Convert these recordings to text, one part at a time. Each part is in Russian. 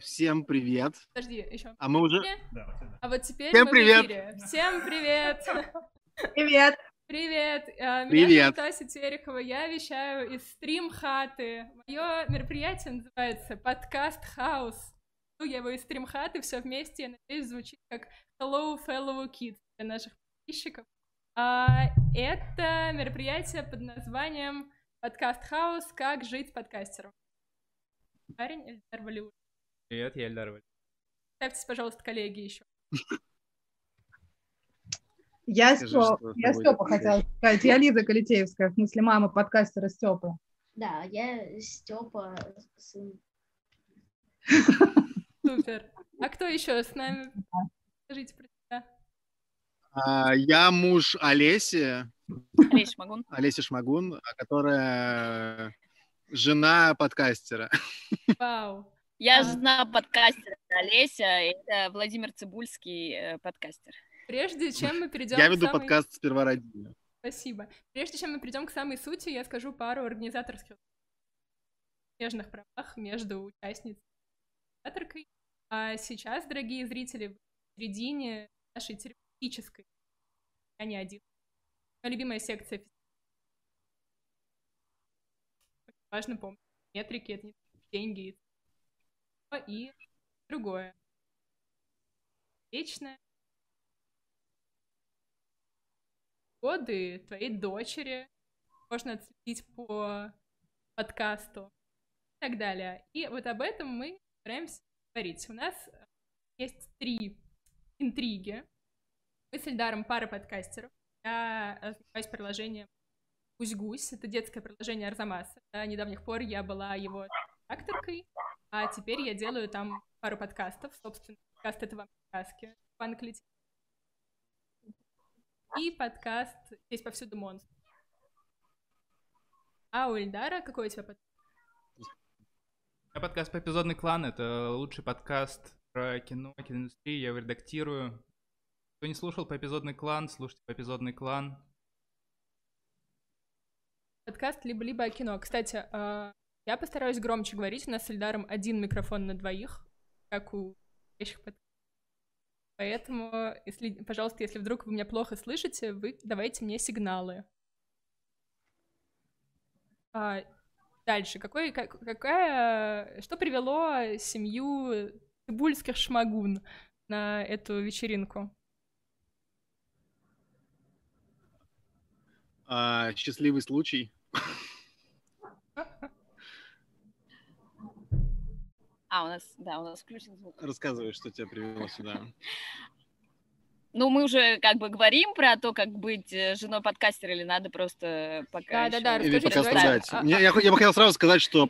Всем привет. Подожди, еще. А мы уже... А вот теперь Всем мы в привет. эфире. Всем привет. Привет. Привет. А, Меня Привет. зовут Ася Терехова. Я вещаю из стрим-хаты. Мое мероприятие называется «Подкаст Хаус». Ну, я его из стрим-хаты, все вместе, я надеюсь, звучит как «Hello, fellow kids» для наших подписчиков. А, это мероприятие под названием «Подкаст Хаус. Как жить подкастером». Парень Эльдар Валиуллин. Привет, я Эльдар Валиев. Ставьтесь, пожалуйста, коллеги еще. Я, Скажи, Стё- что с я Степа хотела сказать. Я Лиза Калитеевская, в смысле мама подкастера Степы. Да, я Степа, сын. Супер. А кто еще с нами? Скажите про себя. А, Я муж Олеси, Олеся Шмагун. Олеся Шмагун, а, которая жена подкастера. Вау. Я А. жена подкастера Олеся, это Владимир Цибульский, э, подкастер. Прежде чем мы перейдем Я веду самой- подкаст «Сперва ради». Спасибо. Прежде чем мы перейдем к самой сути, я скажу пару организаторских нежных правах между участницей и организаторкой. А сейчас, дорогие зрители, в середине нашей терапевтической, я не один, моя любимая секция. Очень важно помнить, метрики — это не деньги, и другое. Вечное годы твоей дочери можно отследить по подкасту и так далее. И вот об этом мы стараемся говорить. У нас э, есть три интриги. Мы с Эльдаром пара подкастеров. Я занимаюсь приложением Гусь-Гусь. Это детское приложение Арзамаса. До недавних пор я была его редакторкой, а теперь я делаю там пару подкастов. Собственно, подкаст «Это вам не сказки» Пан Клетин. И подкаст «Здесь повсюду монстр». А у Эльдара какой у тебя подкаст? Подкаст по эпизодный клан. Это лучший подкаст про кино, киноиндустрию. Я его редактирую. Кто не слушал по эпизодный клан, слушайте по эпизодный клан. Подкаст либо-либо о кино. Кстати, а, я постараюсь громче говорить. У нас с Эльдаром один микрофон на двоих, как у настоящих. Поэтому, если, пожалуйста, если вдруг вы меня плохо слышите, вы давайте мне сигналы. А, дальше. Какой, как- какая, что привело семью Цибульских шмагун на эту вечеринку? А, Счастливый случай. А, у нас, да, у нас включен звук. Рассказывай, что тебя привело сюда. Ну, мы уже как бы говорим про то, как быть э, женой подкастера, или надо просто пока Да-да-да, ещё Или Расскажите, пока сказать. Я, я бы хотел сразу сказать, что...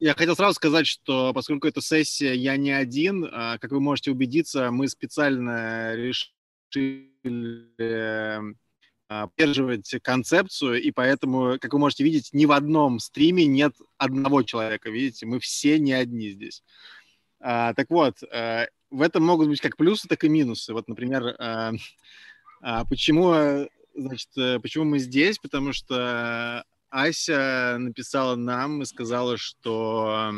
Я хотел сразу сказать, что поскольку это сессия «Я не один», а, как вы можете убедиться, мы специально решили а, поддерживать концепцию, и поэтому, как вы можете видеть, ни в одном стриме нет одного человека, видите, мы все не одни здесь. А, так вот, э, в этом могут быть как плюсы, так и минусы. Вот, например, э, а, почему, э, значит, почему мы здесь? Потому что Ася написала нам и сказала, что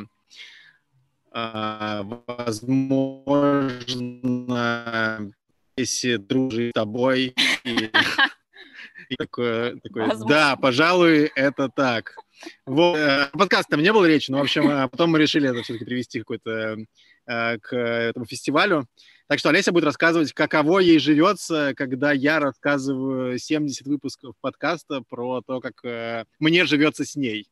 возможно, если дружить с тобой и, и такое, Возможно. да, пожалуй, это так. Вот, э, подкаст там не было речи, но, в общем, э, потом мы решили это все-таки привести какой-то э, к этому фестивалю. Так что Олеся будет рассказывать, каково ей живется, когда я рассказываю 70 выпусков подкаста про то, как мне живется с ней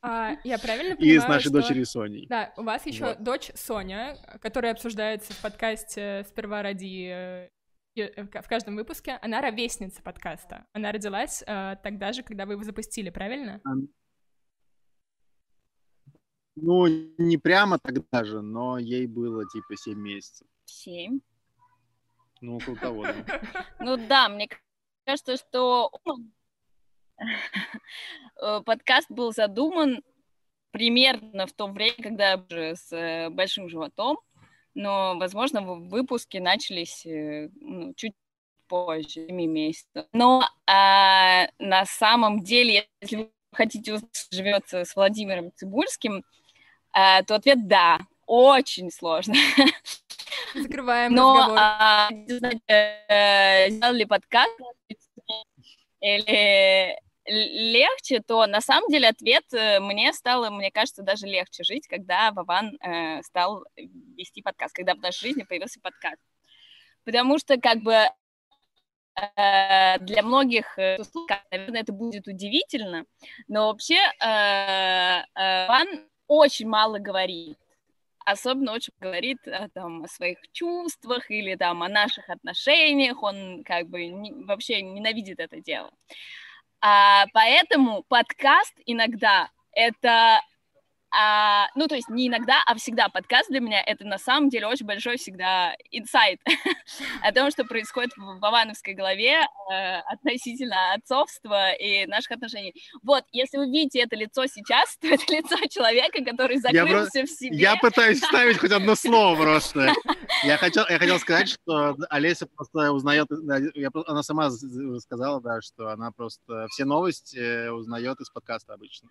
А, я правильно и понимаю, с нашей что- дочерью Соней. Да, у вас еще Вот. дочь Соня, которая обсуждается в подкасте «Сперва ради» и- в каждом выпуске. Она ровесница подкаста. Она родилась э, тогда же, когда вы его запустили, правильно? Ну, не прямо тогда же, но ей было типа 7 месяцев. Семь. Ну, около того, да. Ну да, мне кажется, что э, подкаст был задуман примерно в то время, когда я уже с э, большим животом, но, возможно, выпуски начались э, ну, чуть позже, 7 месяцев. Но а, на самом деле, если вы хотите узнать, что живется с Владимиром Цибульским, а, то ответ да. очень сложно. Закрываем Но разговор. а, знаете, э, сделали подкаст или легче, то на самом деле ответ э, мне стало, мне кажется, даже легче жить, когда Вован э, стал вести подкаст, когда в нашей жизни появился подкаст. Потому что как бы э, для многих, э, наверное, это будет удивительно, но вообще э, э, Вован очень мало говорит особенно очень говорит там, о своих чувствах или там о наших отношениях, он как бы не- вообще ненавидит это дело. А, поэтому подкаст иногда это, а, ну то есть не иногда, а всегда подкаст для меня это на самом деле очень большой всегда инсайт о том, что происходит в Вовановской голове э, относительно отцовства и наших отношений. Вот, если вы видите это лицо сейчас, то это лицо человека, который закрылся в себе. Я пытаюсь вставить хоть одно слово просто. Я хотел, я хотел сказать, что Олеся просто узнает, я она сама сказала, да, что она просто все новости э, узнает из подкаста обычно.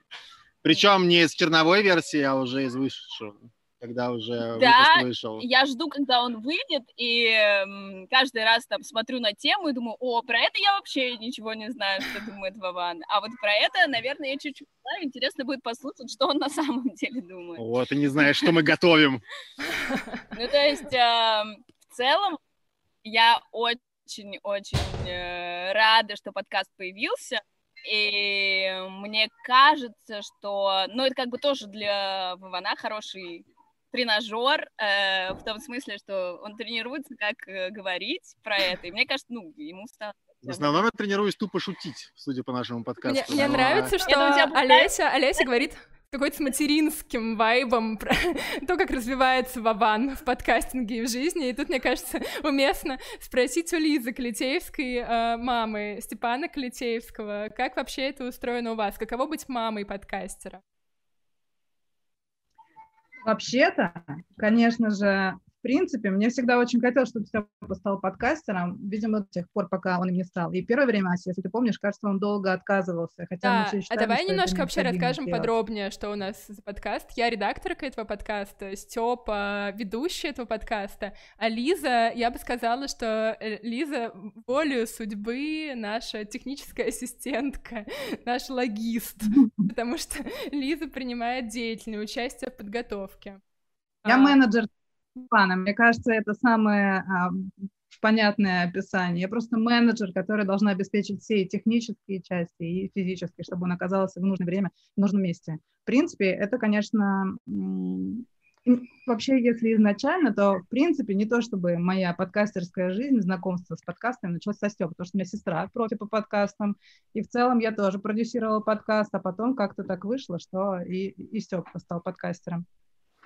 Причем не из черновой версии, а уже из вышедшего, когда уже Да, вышел. Я жду, когда он выйдет, и каждый раз там смотрю на тему и думаю, о, про это я вообще ничего не знаю, что думает Вован. А вот про это, наверное, я чуть-чуть знаю. Интересно будет послушать, что он на самом деле думает. Вот, и не знаешь, что мы готовим. Ну, то есть, эм, в целом, я очень-очень э, рада, что подкаст появился. И мне кажется, что, ну, это как бы тоже для Вована хороший тренажер, э, в том смысле, что он тренируется, как э, говорить про это. И мне кажется, ну, ему стало... В основном я тренируюсь тупо шутить, судя по нашему подкасту. Мне, мне нравится, что Это у тебя бывает? Олеся, Олеся говорит какой-то с материнским вайбом про то, как развивается Вован в подкастинге и в жизни. И тут, мне кажется, уместно спросить у Лизы Калитеевской, э, мамы Степана Калитеевского, как вообще это устроено у вас? Каково быть мамой подкастера? Вообще-то, конечно же, в принципе, мне всегда очень хотелось, чтобы Степа стал подкастером, видимо, до тех пор, пока он им не стал. И первое время, Ася, если ты помнишь, кажется, он долго отказывался, хотя мы Да, все а считали, давай немножко вообще расскажем сделать. подробнее, что у нас за подкаст. Я редакторка этого подкаста, Степа ведущая этого подкаста, а Лиза, я бы сказала, что э, Лиза волею судьбы наша техническая ассистентка, наш логист, потому что Лиза принимает деятельное участие в подготовке. Я А, менеджер Степана, мне кажется, это самое а, понятное описание. Я просто менеджер, который должна обеспечить все и технические части, и физические, чтобы он оказался в нужное время, в нужном месте. В принципе, это, конечно, вообще, если изначально, то, в принципе, не то чтобы моя подкастерская жизнь, знакомство с подкастами началось со Степа, потому что у меня сестра профи по подкастам, и в целом я тоже продюсировала подкаст, а потом как-то так вышло, что и, и Степа стал подкастером.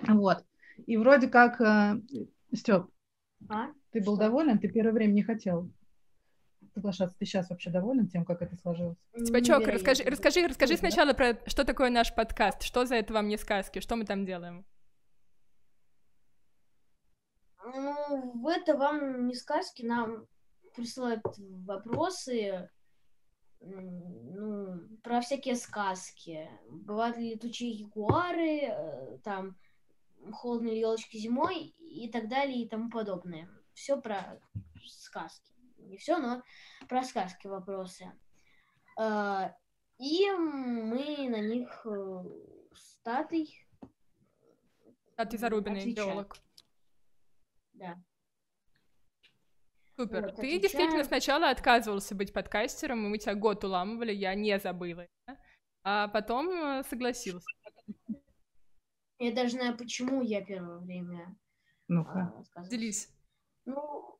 Вот. И вроде как, Степ, А? ты был Что? доволен? Ты первое время не хотел соглашаться. Ты сейчас вообще доволен тем, как это сложилось? Степачок, расскажи, расскажи, расскажи да? сначала про что такое наш подкаст, что за это вам не сказки, что мы там делаем. Ну, это вам не сказки, нам присылают вопросы, ну, про всякие сказки. Бывают ли летучие ягуары, э, там, холодные елочки зимой и так далее и тому подобное. Все про сказки. Не все, но про сказки вопросы. Э, И мы на них э, с Татой, А Зарубиной, геолог. да, Супер. Вот, Ты действительно сначала отказывался быть подкастером, и мы тебя год уламывали, я не забыла. А потом э, согласился. Я даже знаю, почему я первое время Ну-ка. а. Делись. Ну,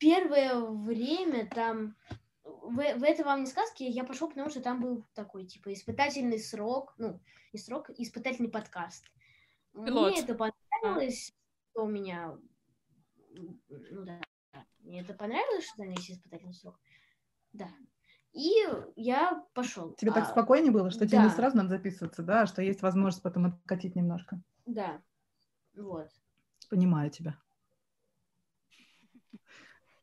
первое время там... В, в это вам не сказки, я пошел, потому что там был такой, типа, испытательный срок, ну, не срок, испытательный подкаст. Пилот. Мне это понравилось, что у меня... Ну да, мне это понравилось, что там есть испытательный срок. Да. И я пошел. Тебе так А, спокойнее было, что тебе не да. сразу надо записываться, да, что есть возможность потом откатить немножко. Да. Вот. Понимаю тебя.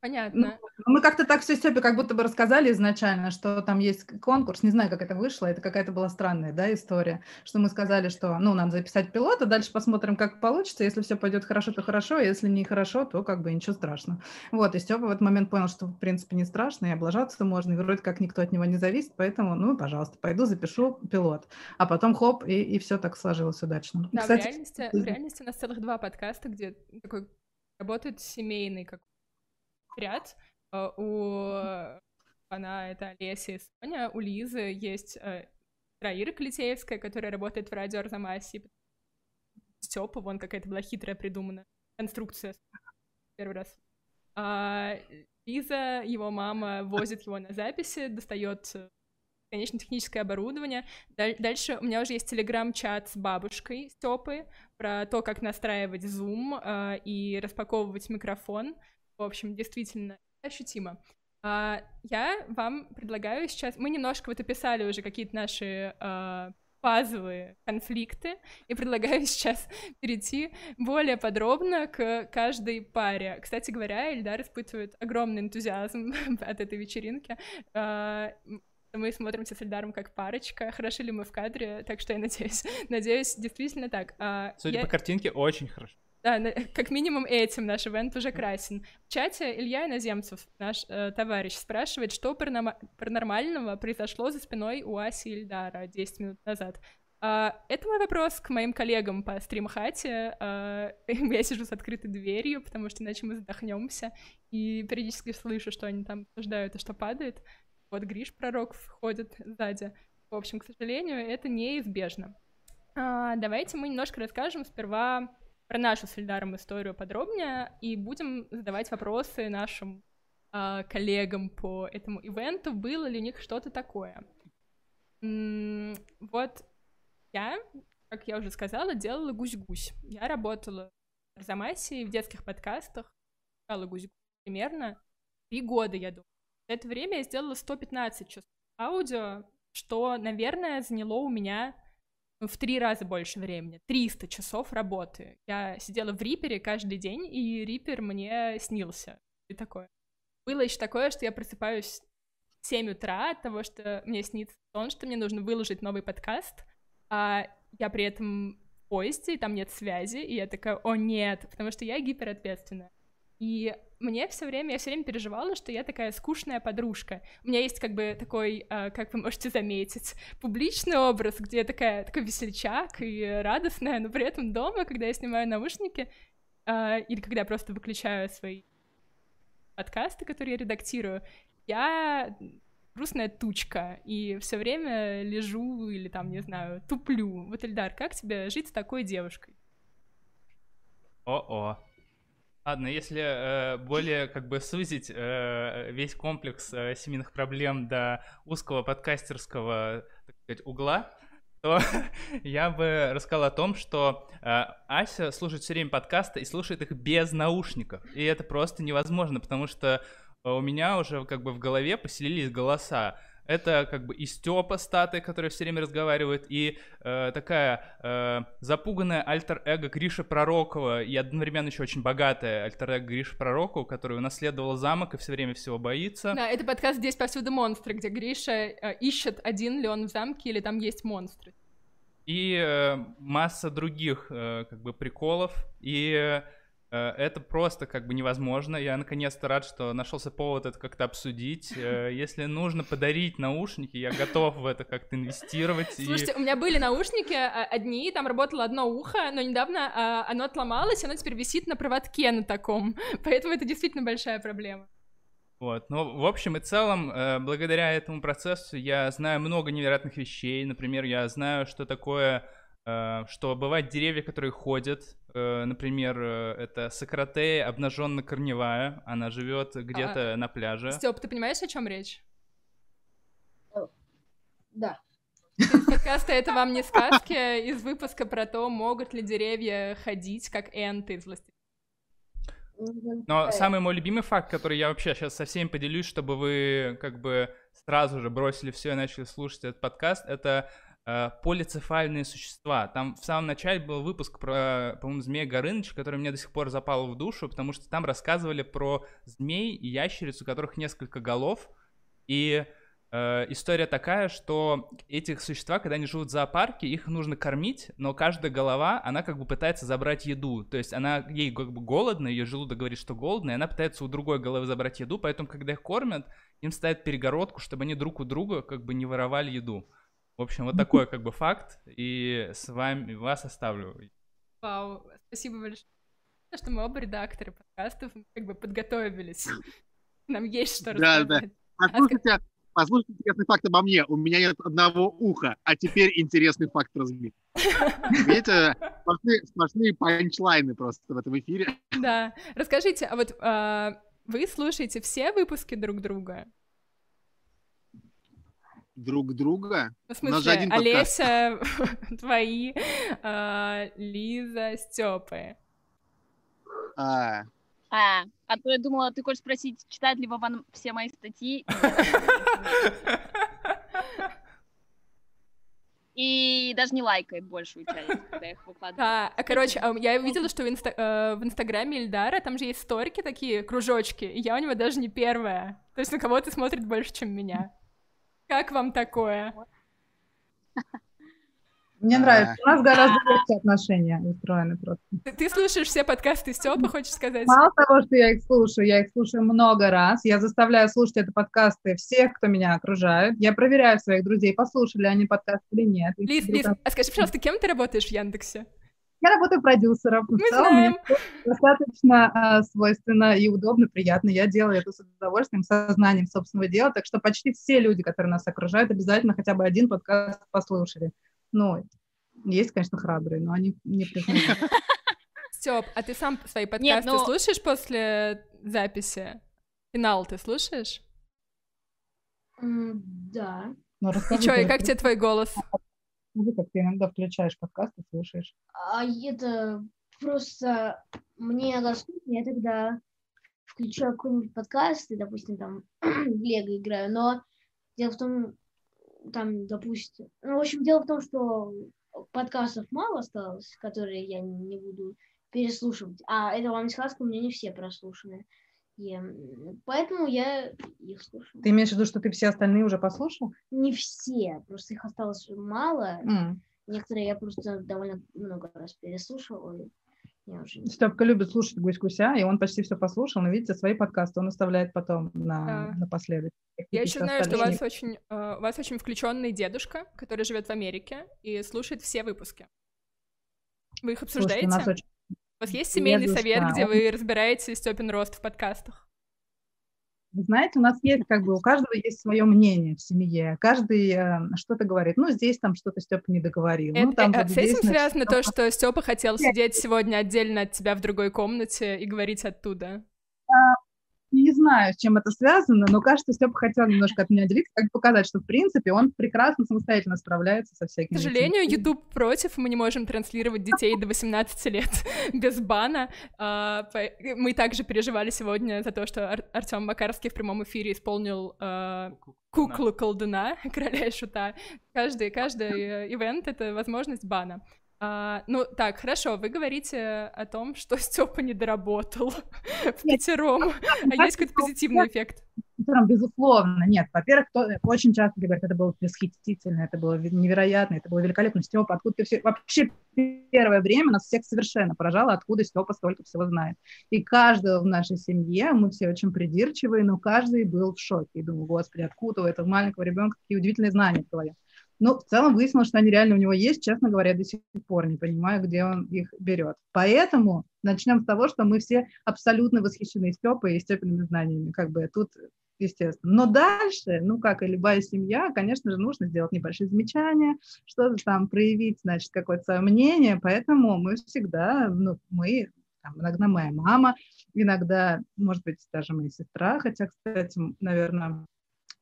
Понятно. Ну, мы как-то так все Степе как будто бы рассказали изначально, что там есть конкурс. Не знаю, как это вышло. Это какая-то была странная да, история. Что мы сказали, что ну, надо записать пилот, а дальше посмотрим, как получится. Если все пойдет хорошо, то хорошо. А если не хорошо, то как бы ничего страшного. Вот, и Степа в этот момент понял, что в принципе не страшно, и облажаться можно, и вроде как никто от него не зависит. Поэтому, ну, пожалуйста, пойду запишу пилот. А потом хоп, и, и все так сложилось удачно. Да, Кстати, в, реальности, в реальности у нас целых два подкаста, где такой работает семейный как ряд. Э, у она это Олеся и Соня, у Лизы есть э, Раира Клитеевская, которая работает в радио Арзамасе. Степа, вон какая-то была хитрая придумана конструкция первый раз. А Лиза, его мама, возит его на записи, достает э, конечно, техническое оборудование. Дальше у меня уже есть телеграм-чат с бабушкой Степы про то, как настраивать Zoom э, и распаковывать микрофон. В общем, действительно ощутимо. А, я вам предлагаю сейчас... Мы немножко вот описали уже какие-то наши а, базовые конфликты, и предлагаю сейчас перейти более подробно к каждой паре. Кстати говоря, Эльдар испытывает огромный энтузиазм от этой вечеринки. А, мы смотримся с Эльдаром как парочка. Хороши ли мы в кадре? Так что я надеюсь, надеюсь, действительно так. Судя я... по картинке, очень хорошо. Да, как минимум этим наш ивент уже красен. В чате Илья Иноземцев, наш э, товарищ, спрашивает, что паранормального произошло за спиной у Аси Ильдара 10 минут назад. Uh, это мой вопрос к моим коллегам по стримхате. Uh, я сижу с открытой дверью, потому что иначе мы задохнемся. И периодически слышу, что они там обсуждают и что падает. Вот Гриш Пророк входит сзади. В общем, к сожалению, это неизбежно. Uh, давайте мы немножко расскажем сперва про нашу с Эльдаром историю подробнее и будем задавать вопросы нашим э, коллегам по этому ивенту, было ли у них что-то такое. М-м, вот я, как я уже сказала, делала гусь-гусь. Я работала в Арзамасе в детских подкастах, делала гусь-гусь примерно три года, я думаю. За это время я сделала 115 часов аудио, что, наверное, заняло у меня в три раза больше времени, 300 часов работы. Я сидела в Рипере каждый день, и Рипер мне снился. И такое. Было еще такое, что я просыпаюсь в 7 утра от того, что мне снится сон, что мне нужно выложить новый подкаст, а я при этом в поезде, и там нет связи, и я такая, о нет, потому что я гиперответственная. И мне все время, я все время переживала, что я такая скучная подружка. У меня есть как бы такой, а, как вы можете заметить, публичный образ, где я такая, такой весельчак и радостная, но при этом дома, когда я снимаю наушники, а, или когда я просто выключаю свои подкасты, которые я редактирую, я грустная тучка, и все время лежу или там, не знаю, туплю. Вот, Эльдар, как тебе жить с такой девушкой? О-о. Ладно, если э, более как бы сузить э, весь комплекс э, семейных проблем до узкого подкастерского, так сказать, угла, то я бы рассказал о том, что э, Ася слушает все время подкасты и слушает их без наушников. И это просто невозможно, потому что у меня уже как бы в голове поселились голоса это как бы и Степа Статы, который все время разговаривает, и э, такая э, запуганная альтер-эго Гриша Пророкова, и одновременно еще очень богатая альтер-эго Гриша Пророкова, которая унаследовала замок и все время всего боится. Да, это подкаст «Здесь повсюду монстры», где Гриша э, ищет, один ли он в замке, или там есть монстры. И э, масса других э, как бы приколов, и... Э, это просто как бы невозможно. Я наконец-то рад, что нашелся повод это как-то обсудить. Э, если нужно подарить наушники, я готов в это как-то инвестировать. Слушайте, и... у меня были наушники а, одни, там работало одно ухо, но недавно а, оно отломалось, оно теперь висит на проводке на таком. Поэтому это действительно большая проблема. Вот, ну, в общем и целом, э, благодаря этому процессу я знаю много невероятных вещей. Например, я знаю, что такое Э, что бывают деревья, которые ходят. Э, например, э, это Сократея обнаженно-корневая. Она живет где-то а, на пляже. Степ, ты понимаешь, о чем речь? Да. Из подкаста «Это вам не сказки» из выпуска про то, могут ли деревья ходить, как энты из «Властелина». Но самый мой любимый факт, который я вообще сейчас со всеми поделюсь, чтобы вы как бы сразу же бросили все и начали слушать этот подкаст, это э, полицефальные существа. Там в самом начале был выпуск про, по-моему, змея Горыныча, который мне до сих пор запал в душу, потому что там рассказывали про змей и ящериц, у которых несколько голов, и Э, история такая, что этих существа, когда они живут в зоопарке, их нужно кормить, но каждая голова, она как бы пытается забрать еду. То есть она, ей как бы голодно, ее желудок говорит, что голодно, и она пытается у другой головы забрать еду, поэтому, когда их кормят, им ставят перегородку, чтобы они друг у друга как бы не воровали еду. В общем, вот такой как бы факт, и с вами вас оставлю. Вау, спасибо большое, что мы оба редакторы подкастов как бы подготовились. Нам есть что рассказать. Да, да. Послушайте, Послушайте интересный факт обо мне. У меня нет одного уха, а теперь интересный факт разбит. Видите, сплошные, сплошные панчлайны просто в этом эфире. Да. Расскажите, а вот а, вы слушаете все выпуски друг друга? Друг друга? Ну, в смысле, один Олеся, твои, а, Лиза, Степы. А, а, а то я думала, ты хочешь спросить, читает ли Вован все мои статьи. И даже не лайкает большую часть, когда я их выкладываю. Да, а, короче, а я видела, что в, инста э, в инстаграме Ильдара там же есть сторики такие, кружочки, и я у него даже не первая. То есть на кого-то смотрит больше, чем меня. Как вам такое? Мне нравится. У нас гораздо легче отношения устроены просто. Ты, ты слушаешь все подкасты Степа, хочешь сказать? Мало того, что я их слушаю, я их слушаю много раз. Я заставляю слушать это подкасты всех, кто меня окружает. Я проверяю своих друзей, послушали они подкаст или нет. Лиз, Лиз, а скажи, пожалуйста, кем ты работаешь в Яндексе? Я работаю продюсером. Мы целом знаем. Мне достаточно э, свойственно и удобно, приятно. Я делаю это с удовольствием, сознанием собственного дела. Так что почти все люди, которые нас окружают, обязательно хотя бы один подкаст послушали. Ну, есть, конечно, храбрые, но они не признают. Степ, а ты сам свои подкасты Нет, слушаешь после записи? Финал ты слушаешь? Mm, да. Ну, и что, и как тебе твой голос? Ну, как ты иногда включаешь подкаст и слушаешь. А это просто мне доступно, я тогда включаю какой-нибудь подкаст и, допустим, там в Лего играю, но дело в том, там, допустим, ну, в общем, дело в том, что подкастов мало осталось, которые я не буду переслушивать. А это вам не сказка, у меня не все прослушаны. И поэтому я их слушаю. Ты имеешь в виду, что ты все остальные уже послушал? Не все, просто их осталось мало. Mm. Некоторые я просто довольно много раз переслушивала. Степка любит слушать гусь-гуся, и он почти все послушал, но видите, свои подкасты он оставляет потом на, да. напоследок. Я еще знаю, что у вас очень, uh, у вас очень включенный дедушка, который живет в Америке и слушает все выпуски. Вы их обсуждаете? Слушайте, у, очень... у вас есть семейный совет, где он... вы разбираете Степин рост в подкастах? Вы знаете, у нас есть как бы, у каждого есть свое мнение в семье, каждый э, что-то говорит, ну, здесь там что-то Степа не договорил. Это, ну, там, э, с этим связано то, что Степа хотел сидеть сегодня отдельно от тебя в другой комнате и говорить оттуда? Не знаю, с чем это связано, но кажется, Степа хотел немножко от меня отделиться, как показать, что, в принципе, он прекрасно самостоятельно справляется со всякими... К сожалению, этими. YouTube против, мы не можем транслировать детей до 18 лет без бана. А, мы также переживали сегодня за то, что Артем Макарский в прямом эфире исполнил а, куклу колдуна, короля и шута. Каждый, каждый э, ивент — это возможность бана. А, ну, так, хорошо, вы говорите о том, что Степа не доработал в пятером. А есть какой-то позитивный эффект? Безусловно, нет. Во-первых, очень часто говорят, это было восхитительно, это было невероятно, это было великолепно. Степа, откуда ты все... Вообще первое время нас всех совершенно поражало, откуда Степа столько всего знает. И каждого в нашей семье, мы все очень придирчивые, но каждый был в шоке. И думал, господи, откуда у этого маленького ребенка такие удивительные знания в голове. Но в целом выяснилось, что они реально у него есть, честно говоря, до сих пор не понимаю, где он их берет. Поэтому начнем с того, что мы все абсолютно восхищены Степой и Степиными знаниями, как бы тут естественно. Но дальше, ну, как и любая семья, конечно же, нужно сделать небольшие замечания, что-то там проявить, значит, какое-то свое мнение, поэтому мы всегда, ну, мы, там, иногда моя мама, иногда, может быть, даже моя сестра, хотя, кстати, наверное,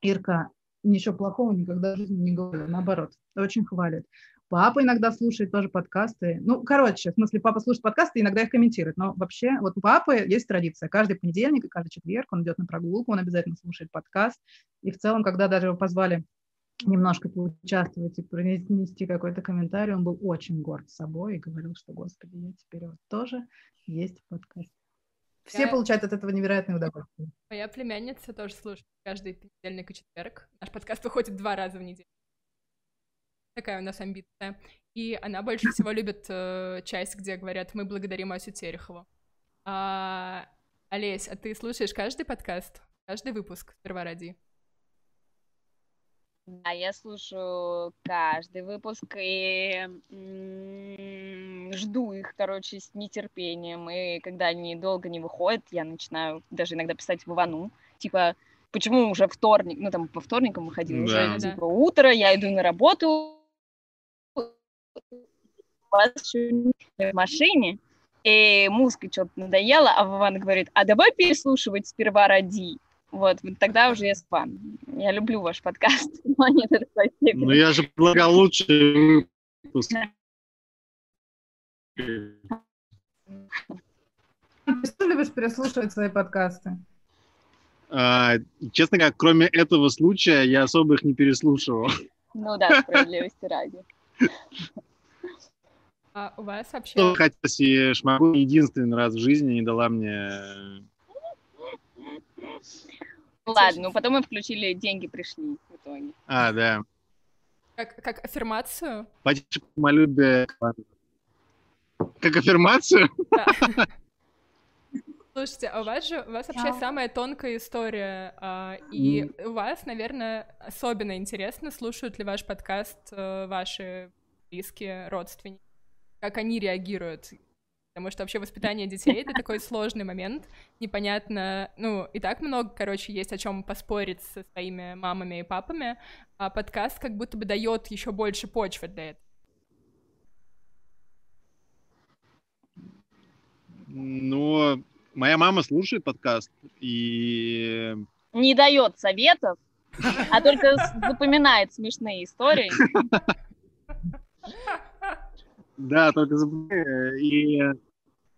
Ирка ничего плохого никогда в жизни не говорю, наоборот, очень хвалит. Папа иногда слушает тоже подкасты. Ну, короче, в смысле, папа слушает подкасты, иногда их комментирует. Но вообще, вот у папы есть традиция. Каждый понедельник и каждый четверг он идет на прогулку, он обязательно слушает подкаст. И в целом, когда даже его позвали немножко поучаствовать и принести какой-то комментарий. Он был очень горд собой и говорил, что, господи, я теперь вот тоже есть в подкасте. Все Я- получают от этого невероятное удовольствие. Моя племянница тоже слушает каждый понедельник и четверг. Наш подкаст выходит два раза в неделю. Такая у нас амбиция. И она больше всего любит э, часть, где говорят «Мы благодарим Асю Терехову». А, Олесь, а ты слушаешь каждый подкаст? Каждый выпуск «Сперва ради»? Да, я слушаю каждый выпуск и м, жду их, короче, с нетерпением. И когда они долго не выходят, я начинаю даже иногда писать Вовану, типа, почему уже вторник, ну там по вторникам выходил, Да. уже типа утро, я иду на работу, вас нет в машине, и музыка что-то надоела, а Вован говорит, а давай переслушивать сперва ради. Вот, вот тогда уже я фан. Я люблю ваш подкаст, но не до такой степени. Ну я же предлагал лучший выпуск. Ты любишь переслушивать свои подкасты? А, честно говоря, кроме этого случая, я особо их не переслушивал. Ну да, справедливости ради. А у вас Что вообще... хотелось, и Шмагу единственный раз в жизни не дала мне... Ну ладно, ну потом мы включили «Деньги пришли» в итоге. А, да. Как, как аффирмацию? Потише самолюбие. Как аффирмацию? Да. Слушайте, а у вас же у вас вообще самая тонкая история, а, и у вас, наверное, особенно интересно, слушают ли ваш подкаст э, ваши близкие родственники, как они реагируют. Потому что вообще воспитание детей это такой сложный момент, непонятно, ну и так много, короче, есть о чем поспорить со своими мамами и папами, а подкаст как будто бы дает еще больше почвы для этого. Но моя мама слушает подкаст, и Не дает советов, а только запоминает смешные истории. да, только и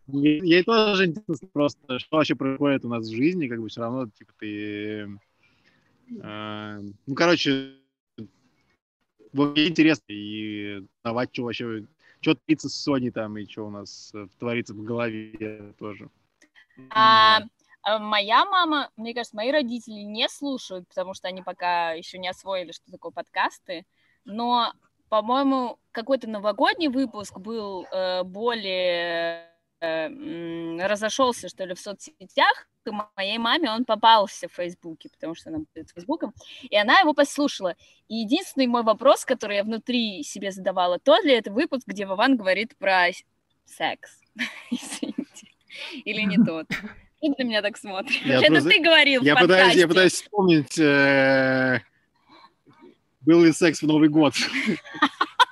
ей тоже интересно просто, что вообще происходит у нас в жизни, как бы все равно, типа, ты... э, ну, короче, вот интересно и давать, что вообще, что творится с Соней там, и что у нас э, творится в голове тоже. А, а моя мама, мне кажется, мои родители не слушают, потому что они пока еще не освоили, что такое подкасты. Но, по-моему, какой-то новогодний выпуск был э, более разошелся, что ли, в соцсетях. И моей маме он попался в Фейсбуке, потому что она будет Фейсбуком, и она его послушала. И единственный мой вопрос, который я внутри себе задавала, тот ли это выпуск, где Вован говорит про секс? Извините. Или не тот? Ты на меня так смотришь. Я Это просто- ты говорил Я пытаюсь, я пытаюсь вспомнить, э, был ли секс в Новый год.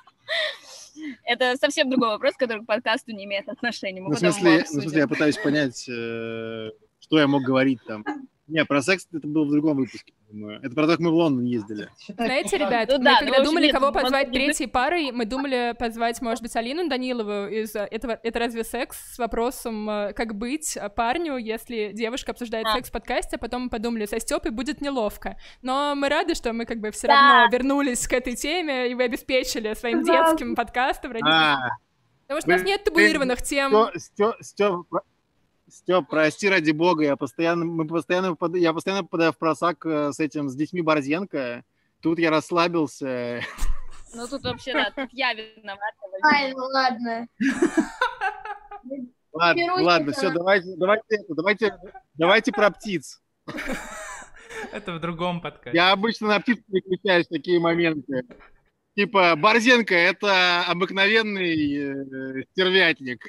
Это совсем другой вопрос, который к подкасту не имеет отношения. Мы Ну, в смысле, ну, в смысле, я пытаюсь понять, э, что я мог говорить там. Не, про секс это было в другом выпуске, по-моему. Это про то, как мы в Лондон ездили. Знаете, что- ребят, Ну мы да, ну, когда думали, нет, кого позвать не третьей парой, мы думали позвать, может быть, Алину Данилову из этого «Это разве секс?» с вопросом, э, как быть парню, если девушка обсуждает А. секс в подкасте, а потом мы подумали, со Степой будет неловко. Но мы рады, что мы как бы все Да. равно вернулись к этой теме, и вы обеспечили своим Да. детским подкастом. родителям. А, Потому что у нас нет табуированных тем. Стё- Стё- Стё- Стёп, прости ради бога, я постоянно, мы постоянно, я постоянно попадаю в просак э, с этим, с детьми Борзенко. Тут я расслабился. Ну тут вообще, да, тут я виновата. Ай, ну ладно. Ладно, ладно, все, давайте, давайте, это, давайте, давайте про птиц. Это в другом подкасте. Я обычно на птиц переключаюсь в такие моменты. Типа, Борзенко — это обыкновенный э, стервятник.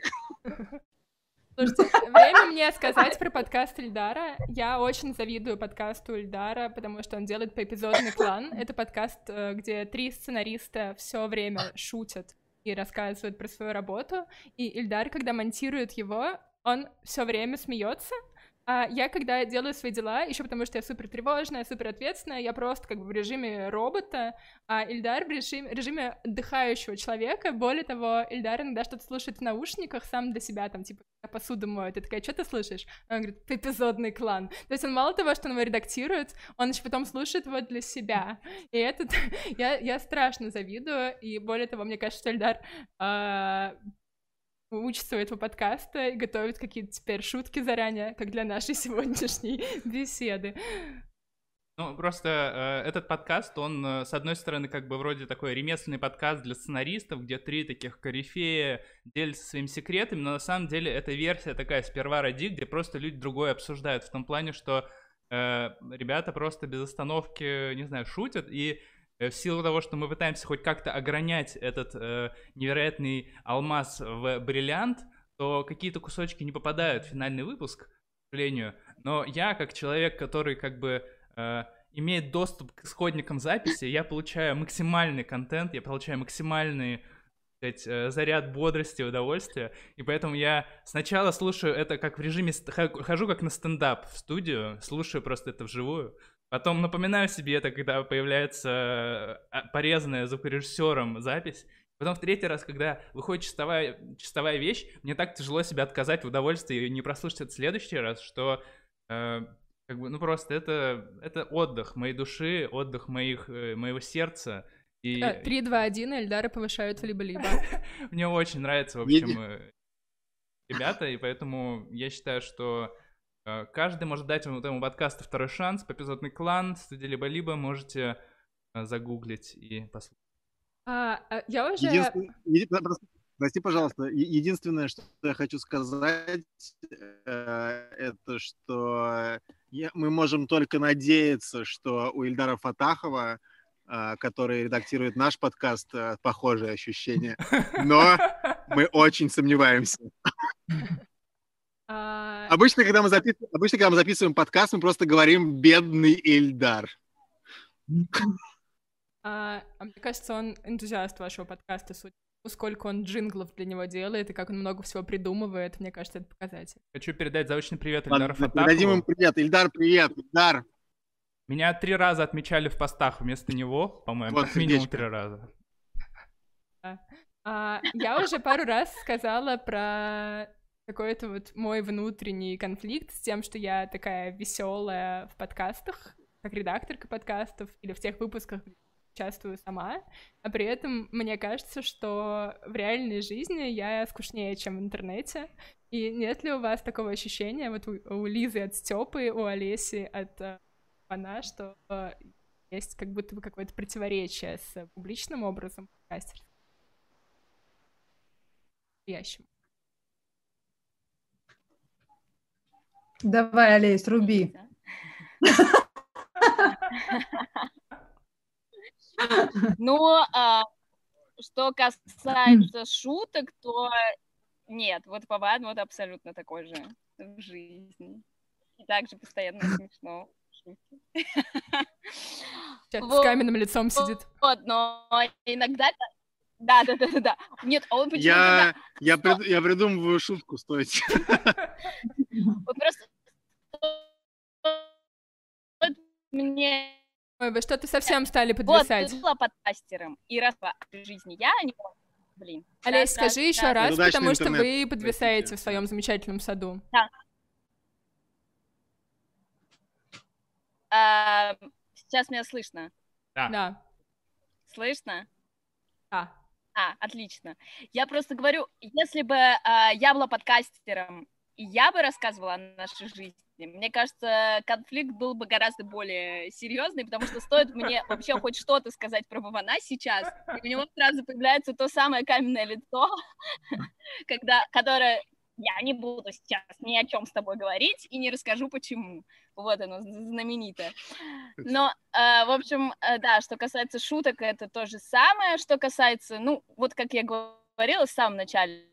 Слушайте, время мне сказать про подкаст Ильдара. Я очень завидую подкасту Ильдара, потому что он делает поэпизодный план. Это подкаст, э, где три сценариста все время шутят и рассказывают про свою работу. И Ильдар, когда монтирует его, он все время смеется, А я, когда делаю свои дела, еще потому что я супер тревожная, супер ответственная, я просто как бы в режиме робота, а Ильдар в режиме, режиме отдыхающего человека. Более того, Ильдар иногда что-то слушает в наушниках сам для себя, там, типа, посуду моет. Ты такая, что ты слышишь? Он говорит, эпизодный клан. То есть он мало того, что он его редактирует, он еще потом слушает его для себя. И это я, я страшно завидую, и более того, мне кажется, что Ильдар э, учится у этого подкаста и готовит какие-то теперь шутки заранее, как для нашей сегодняшней беседы. Ну, просто э, этот подкаст, он, э, с одной стороны, как бы вроде такой ремесленный подкаст для сценаристов, где три таких корифея делятся своими секретами, но на самом деле эта версия такая сперва ради, где просто люди другое обсуждают, в том плане, что э, ребята просто без остановки, не знаю, шутят, и в силу того, что мы пытаемся хоть как-то огранять этот э, невероятный алмаз в бриллиант, то какие-то кусочки не попадают в финальный выпуск, к сожалению. Но я, как человек, который как бы э, имеет доступ к исходникам записи, я получаю максимальный контент, я получаю максимальный э, заряд бодрости, удовольствия. И поэтому я сначала слушаю это как в режиме... Хожу как на стендап в студию, слушаю просто это вживую. Потом напоминаю себе это, когда появляется э, порезанная звукорежиссером запись. Потом в третий раз, когда выходит чистовая, чистовая вещь, мне так тяжело себя отказать в удовольствии и не прослушать это в следующий раз, что э, как бы, ну просто это, это отдых моей души, отдых моих, э, моего сердца. И... 3, 2, 1, Эльдары повышают либо-либо. Мне очень нравится, в общем, э, ребята, и поэтому я считаю, что каждый может дать этому подкасту второй шанс. По эпизодный клан, студия либо-либо можете э, загуглить и послушать. А, а, я уже... Единствен... Еди... Прости, пожалуйста. Единственное, что я хочу сказать, э, это что мы можем только надеяться, что у Ильдара Фатахова, который редактирует наш подкаст, похожие ощущения. Но мы очень сомневаемся. А... Обычно, когда мы запис... Обычно, когда мы записываем подкаст, мы просто говорим «бедный Ильдар». А, а мне кажется, он энтузиаст вашего подкаста, судя по сколько он джинглов для него делает и как он много всего придумывает, мне кажется, это показатель. Хочу передать заочный привет Ильдару Ладно, Передадим ему привет. Ильдар, привет. Ильдар. Меня три раза отмечали в постах вместо него, по-моему, вот как минимум три раза. А, я уже пару раз сказала про какой-то вот мой внутренний конфликт с тем, что я такая веселая в подкастах, как редакторка подкастов или в тех выпусках, участвую сама, а при этом мне кажется, что в реальной жизни я скучнее, чем в интернете. И нет ли у вас такого ощущения, вот у, у Лизы от Степы, у Олеси от э, она, что э, есть как будто бы какое-то противоречие с публичным образом подкастерским? Настоящим. Давай, Олесь, руби. Ну, а, что касается шуток, то нет, вот Паван вот абсолютно такой же в жизни. И также постоянно смешно. Сейчас вот, с каменным лицом сидит. Вот, но иногда... Да, да, да, да, да. Нет, а он почему-то... Я, я, прид... я придумываю шутку, стойте. Вот просто мне... Ой, вы что-то совсем стали подвисать. Вот, ты была подкастером, и раз в жизни я не Блин. Олесь, скажи раз, еще раз, раз потому что вы подвисаете в своем замечательном саду. Да. А, сейчас меня слышно? Да. да. Слышно? Да. А, отлично. Я просто говорю, если бы а, я была подкастером, и я бы рассказывала о нашей жизни, мне кажется, конфликт был бы гораздо более серьезный, потому что стоит мне вообще хоть что-то сказать про Вована сейчас, и у него сразу появляется то самое каменное лицо, когда, которое я не буду сейчас ни о чем с тобой говорить и не расскажу почему. Вот оно, знаменитое. Но, э, в общем, э, да, что касается шуток, это то же самое. Что касается, ну, вот как я говорила в самом начале,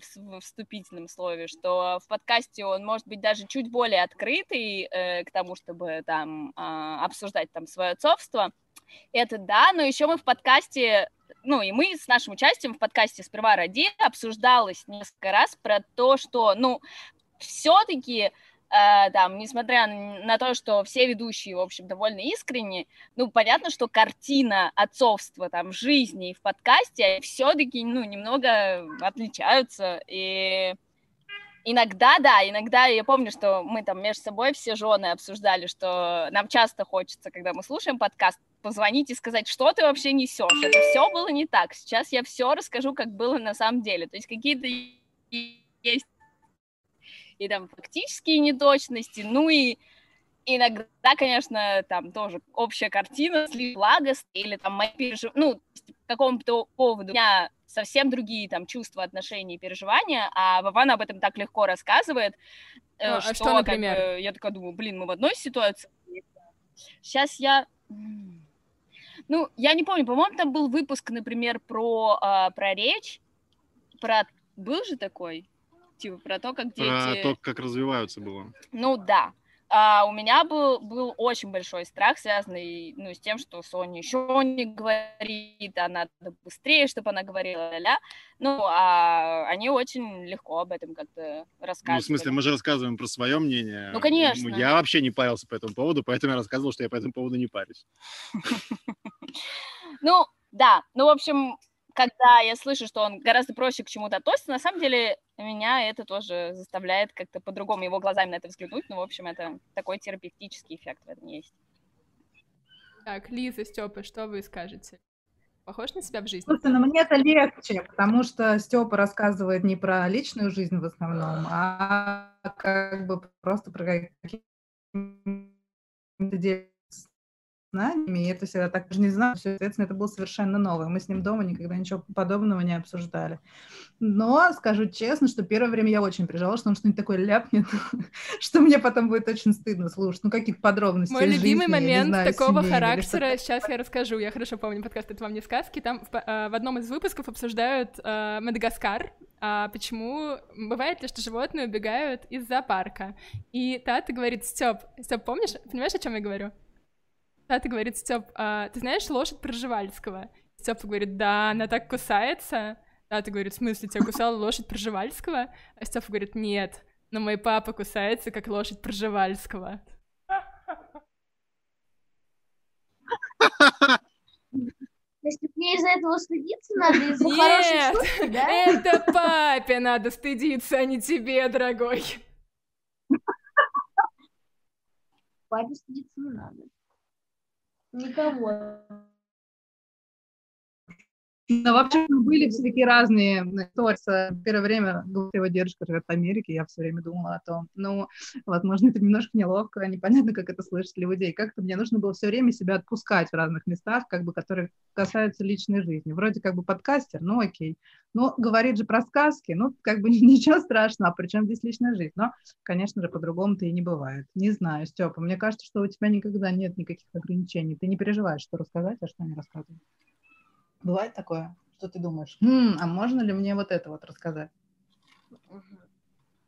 в вступительном слове, что в подкасте он может быть даже чуть более открытый э, к тому, чтобы там э, обсуждать там свое отцовство. Это да, но еще мы в подкасте, ну и мы с нашим участием в подкасте «Сперва ради» обсуждалось несколько раз про то, что, ну, все-таки там, несмотря на то, что все ведущие, в общем, довольно искренне, ну, понятно, что картина отцовства там в жизни и в подкасте все-таки, ну, немного отличаются, и Иногда, да, иногда я помню, что мы там между собой все жены обсуждали, что нам часто хочется, когда мы слушаем подкаст, позвонить и сказать, что ты вообще несешь. Это все было не так. Сейчас я все расскажу, как было на самом деле. То есть какие-то есть и там фактические неточности, ну и иногда, конечно, там тоже общая картина, благост или там мои переживания, ну, по какому-то поводу у меня совсем другие там чувства, отношения и переживания, а Вован об этом так легко рассказывает, э, а, что, что, например? Как я такая думаю, блин, мы в одной ситуации. Сейчас я... Ну, я не помню, по-моему, там был выпуск, например, про, э, про речь, про... Был же такой? Типа про то, как дети... Про то, как развиваются было. Ну, да. А у меня был, был очень большой страх, связанный ну, с тем, что Соня еще не говорит, а надо быстрее, чтобы она говорила, ля-ля. Ну, а они очень легко об этом как-то рассказывают. Ну, в смысле, мы же рассказываем про свое мнение. Ну, конечно. Я вообще не парился по этому поводу, поэтому я рассказывал, что я по этому поводу не парюсь. Ну, да. Ну, в общем, когда я слышу, что он гораздо проще к чему-то относится, на самом деле меня это тоже заставляет как-то по-другому его глазами на это взглянуть. Ну, в общем, это такой терапевтический эффект в этом есть. Так, Лиза, Степа, что вы скажете? Похож на себя в жизни? Слушай, ну мне это легче, потому что Степа рассказывает не про личную жизнь в основном, а как бы просто про какие-то знаниями, и это всегда так же не знаю, соответственно, это было совершенно новое. Мы с ним дома никогда ничего подобного не обсуждали. Но скажу честно, что первое время я очень переживала, что он что-нибудь такое ляпнет, что мне потом будет очень стыдно слушать. Ну, каких подробностей Мой любимый жизни, момент знаю, такого характера, сейчас я расскажу, я хорошо помню подкаст «Это вам не сказки», там в, э, в одном из выпусков обсуждают э, Мадагаскар, а почему бывает ли, что животные убегают из зоопарка. И Тата говорит, Степ, Степ, помнишь, понимаешь, о чем я говорю? Тата говорит, Степ, а, ты знаешь лошадь Проживальского? Степа говорит, да, она так кусается. Тата говорит, в смысле, тебя кусала лошадь Проживальского? А Степа говорит, нет, но мой папа кусается, как лошадь Проживальского. Если мне из-за этого стыдиться надо, из-за хорошей шутки, да? это папе надо стыдиться, а не тебе, дорогой. Папе стыдиться не надо. Никого. Но вообще были все-таки разные. В первое время его дедушка живет в Америке, я все время думала о том, ну, возможно, это немножко неловко, непонятно, как это слышать людей. Как-то мне нужно было все время себя отпускать в разных местах, как бы, которые касаются личной жизни. Вроде как бы подкастер, ну окей. Но говорит же про сказки, ну, как бы ничего страшного, а при чем здесь личная жизнь? Но, конечно же, по-другому-то и не бывает. Не знаю, Степа, мне кажется, что у тебя никогда нет никаких ограничений. Ты не переживаешь, что рассказать, а что не рассказывать. Бывает такое, что ты думаешь, хм, а можно ли мне вот это вот рассказать? Угу.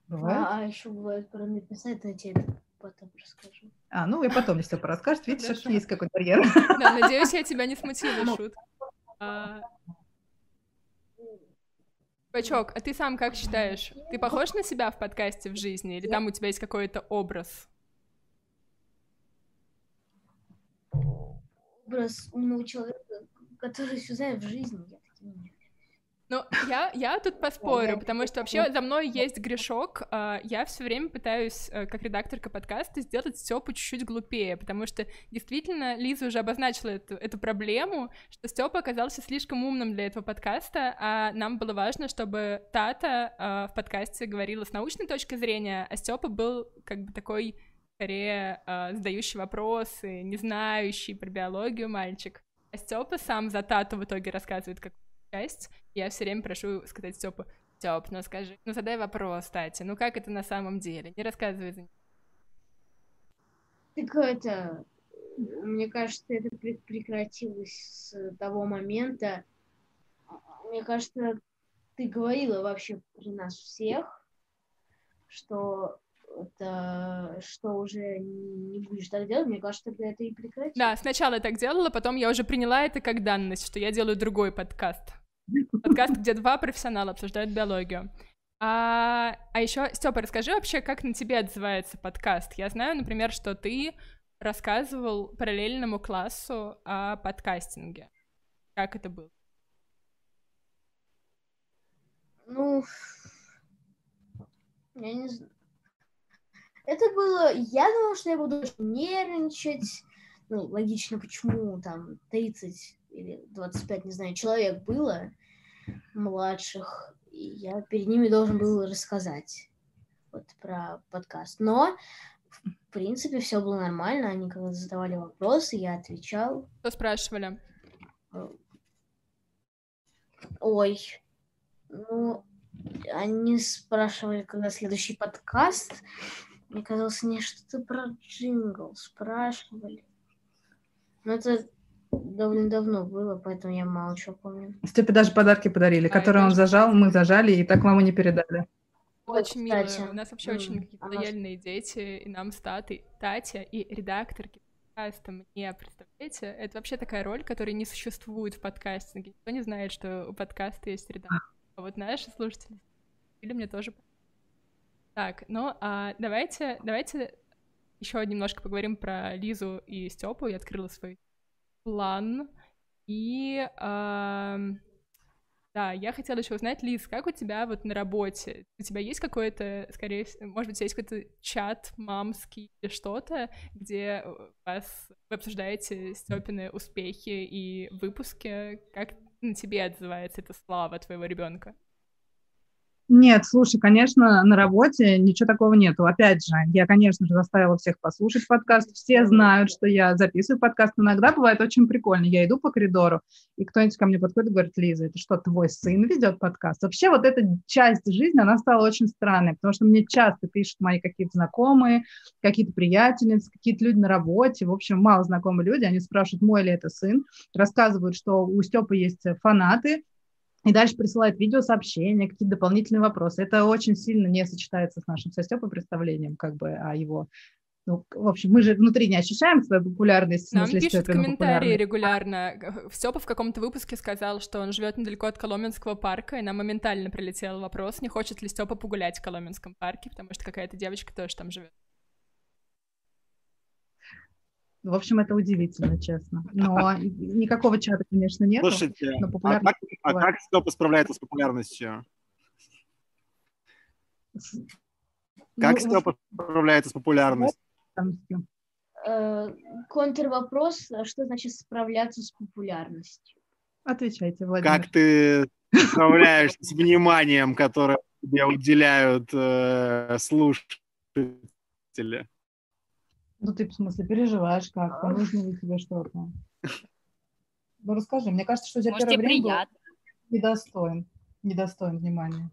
Бывает? А, а еще бывает про написать, я тебе это потом расскажу. А, ну и потом все порасскажешь, видишь, все-таки есть какой-то барьер. Да, надеюсь, я тебя не смутила, ну. Шут. А... Бачок, а ты сам как считаешь? Ты похож на себя в подкасте в жизни? Или там у тебя есть какой-то образ? Образ умного человека, которые исчезают в жизни. Я ну, я, я тут поспорю, потому что вообще за мной есть грешок. А, я все время пытаюсь, э, как редакторка подкаста, сделать Степу чуть-чуть глупее, потому что действительно Лиза уже обозначила эту, эту проблему, что Степа оказался слишком умным для этого подкаста, а нам было важно, чтобы Тата а, в подкасте говорила с научной точки зрения, а Степа был как бы такой скорее э, задающий вопросы, не знающий про биологию мальчик. А Степа сам за Тату в итоге рассказывает как часть. Я все время прошу сказать Степу, Степ, ну скажи, ну задай вопрос, кстати, ну как это на самом деле? Не рассказывай за Так это, мне кажется, это прекратилось с того момента. Мне кажется, ты говорила вообще при нас всех, что это что уже не будешь так делать, мне кажется, тогда это и прекратится. Да, сначала я так делала, потом я уже приняла это как данность, что я делаю другой подкаст. Подкаст, где два профессионала обсуждают биологию. А, а еще, Степа, расскажи вообще, как на тебе отзывается подкаст. Я знаю, например, что ты рассказывал параллельному классу о подкастинге. Как это было? Ну, я не знаю. Это было... Я думала, что я буду очень нервничать. Ну, логично, почему там 30 или 25, не знаю, человек было младших. И я перед ними должен был рассказать вот про подкаст. Но, в принципе, все было нормально. Они когда задавали вопросы, я отвечал. Что спрашивали? Ой, ну, они спрашивали, когда следующий подкаст. Мне казалось, не что-то про джингл спрашивали. Но это довольно давно было, поэтому я мало чего помню. Степе даже подарки подарили, А, которые он зажал, мы зажали, и так маму не передали. Очень Ой, мило. кстати, У нас вообще м, очень ж- лояльные дети, и нам с Татой, Татя и редакторки подкаста мне, представляете, это вообще такая роль, которая не существует в подкастинге. Никто не знает, что у подкаста есть редактор. А вот наши слушатели или мне тоже. Так, ну а давайте, давайте еще немножко поговорим про Лизу и Степу. Я открыла свой план. И ам, да, я хотела еще узнать, Лиз, как у тебя вот на работе? У тебя есть какой-то, скорее всего, может быть, есть какой-то чат мамский или что-то, где вас вы обсуждаете Степины успехи и выпуски? Как на тебе отзывается эта слава твоего ребенка? Нет, слушай, конечно, на работе ничего такого нету. Опять же, я, конечно же, заставила всех послушать подкаст. Все знают, что я записываю подкаст. Иногда бывает очень прикольно. Я иду по коридору, и кто-нибудь ко мне подходит и говорит, Лиза, это что, твой сын ведет подкаст? Вообще вот эта часть жизни, она стала очень странной, потому что мне часто пишут мои какие-то знакомые, какие-то приятельницы, какие-то люди на работе, в общем, мало знакомые люди, они спрашивают, мой ли это сын, рассказывают, что у Степы есть фанаты, и дальше присылают видеосообщения, какие-то дополнительные вопросы. Это очень сильно не сочетается с нашим со Степой представлением как бы о его... Ну, в общем, мы же внутри не ощущаем свою популярность. Нам смысле, пишут комментарии регулярно. Степа в каком-то выпуске сказал, что он живет недалеко от Коломенского парка, и нам моментально прилетел вопрос, не хочет ли Степа погулять в Коломенском парке, потому что какая-то девочка тоже там живет. В общем, это удивительно, честно. Но никакого чата, конечно, нет. Слушайте, но а как, а как справляется с популярностью? Как Ну, Степа справляется с популярностью? популярностью. Э, Контрвопрос, а что значит справляться с популярностью? Отвечайте, Владимир. Как ты справляешься с вниманием, которое тебе уделяют э, слушатели? Ну, ты, в смысле, переживаешь как-то, нужно ли тебе что-то? Ну, расскажи. Мне кажется, что у тебя Может, первое тебе время был недостоин. Недостоин внимания.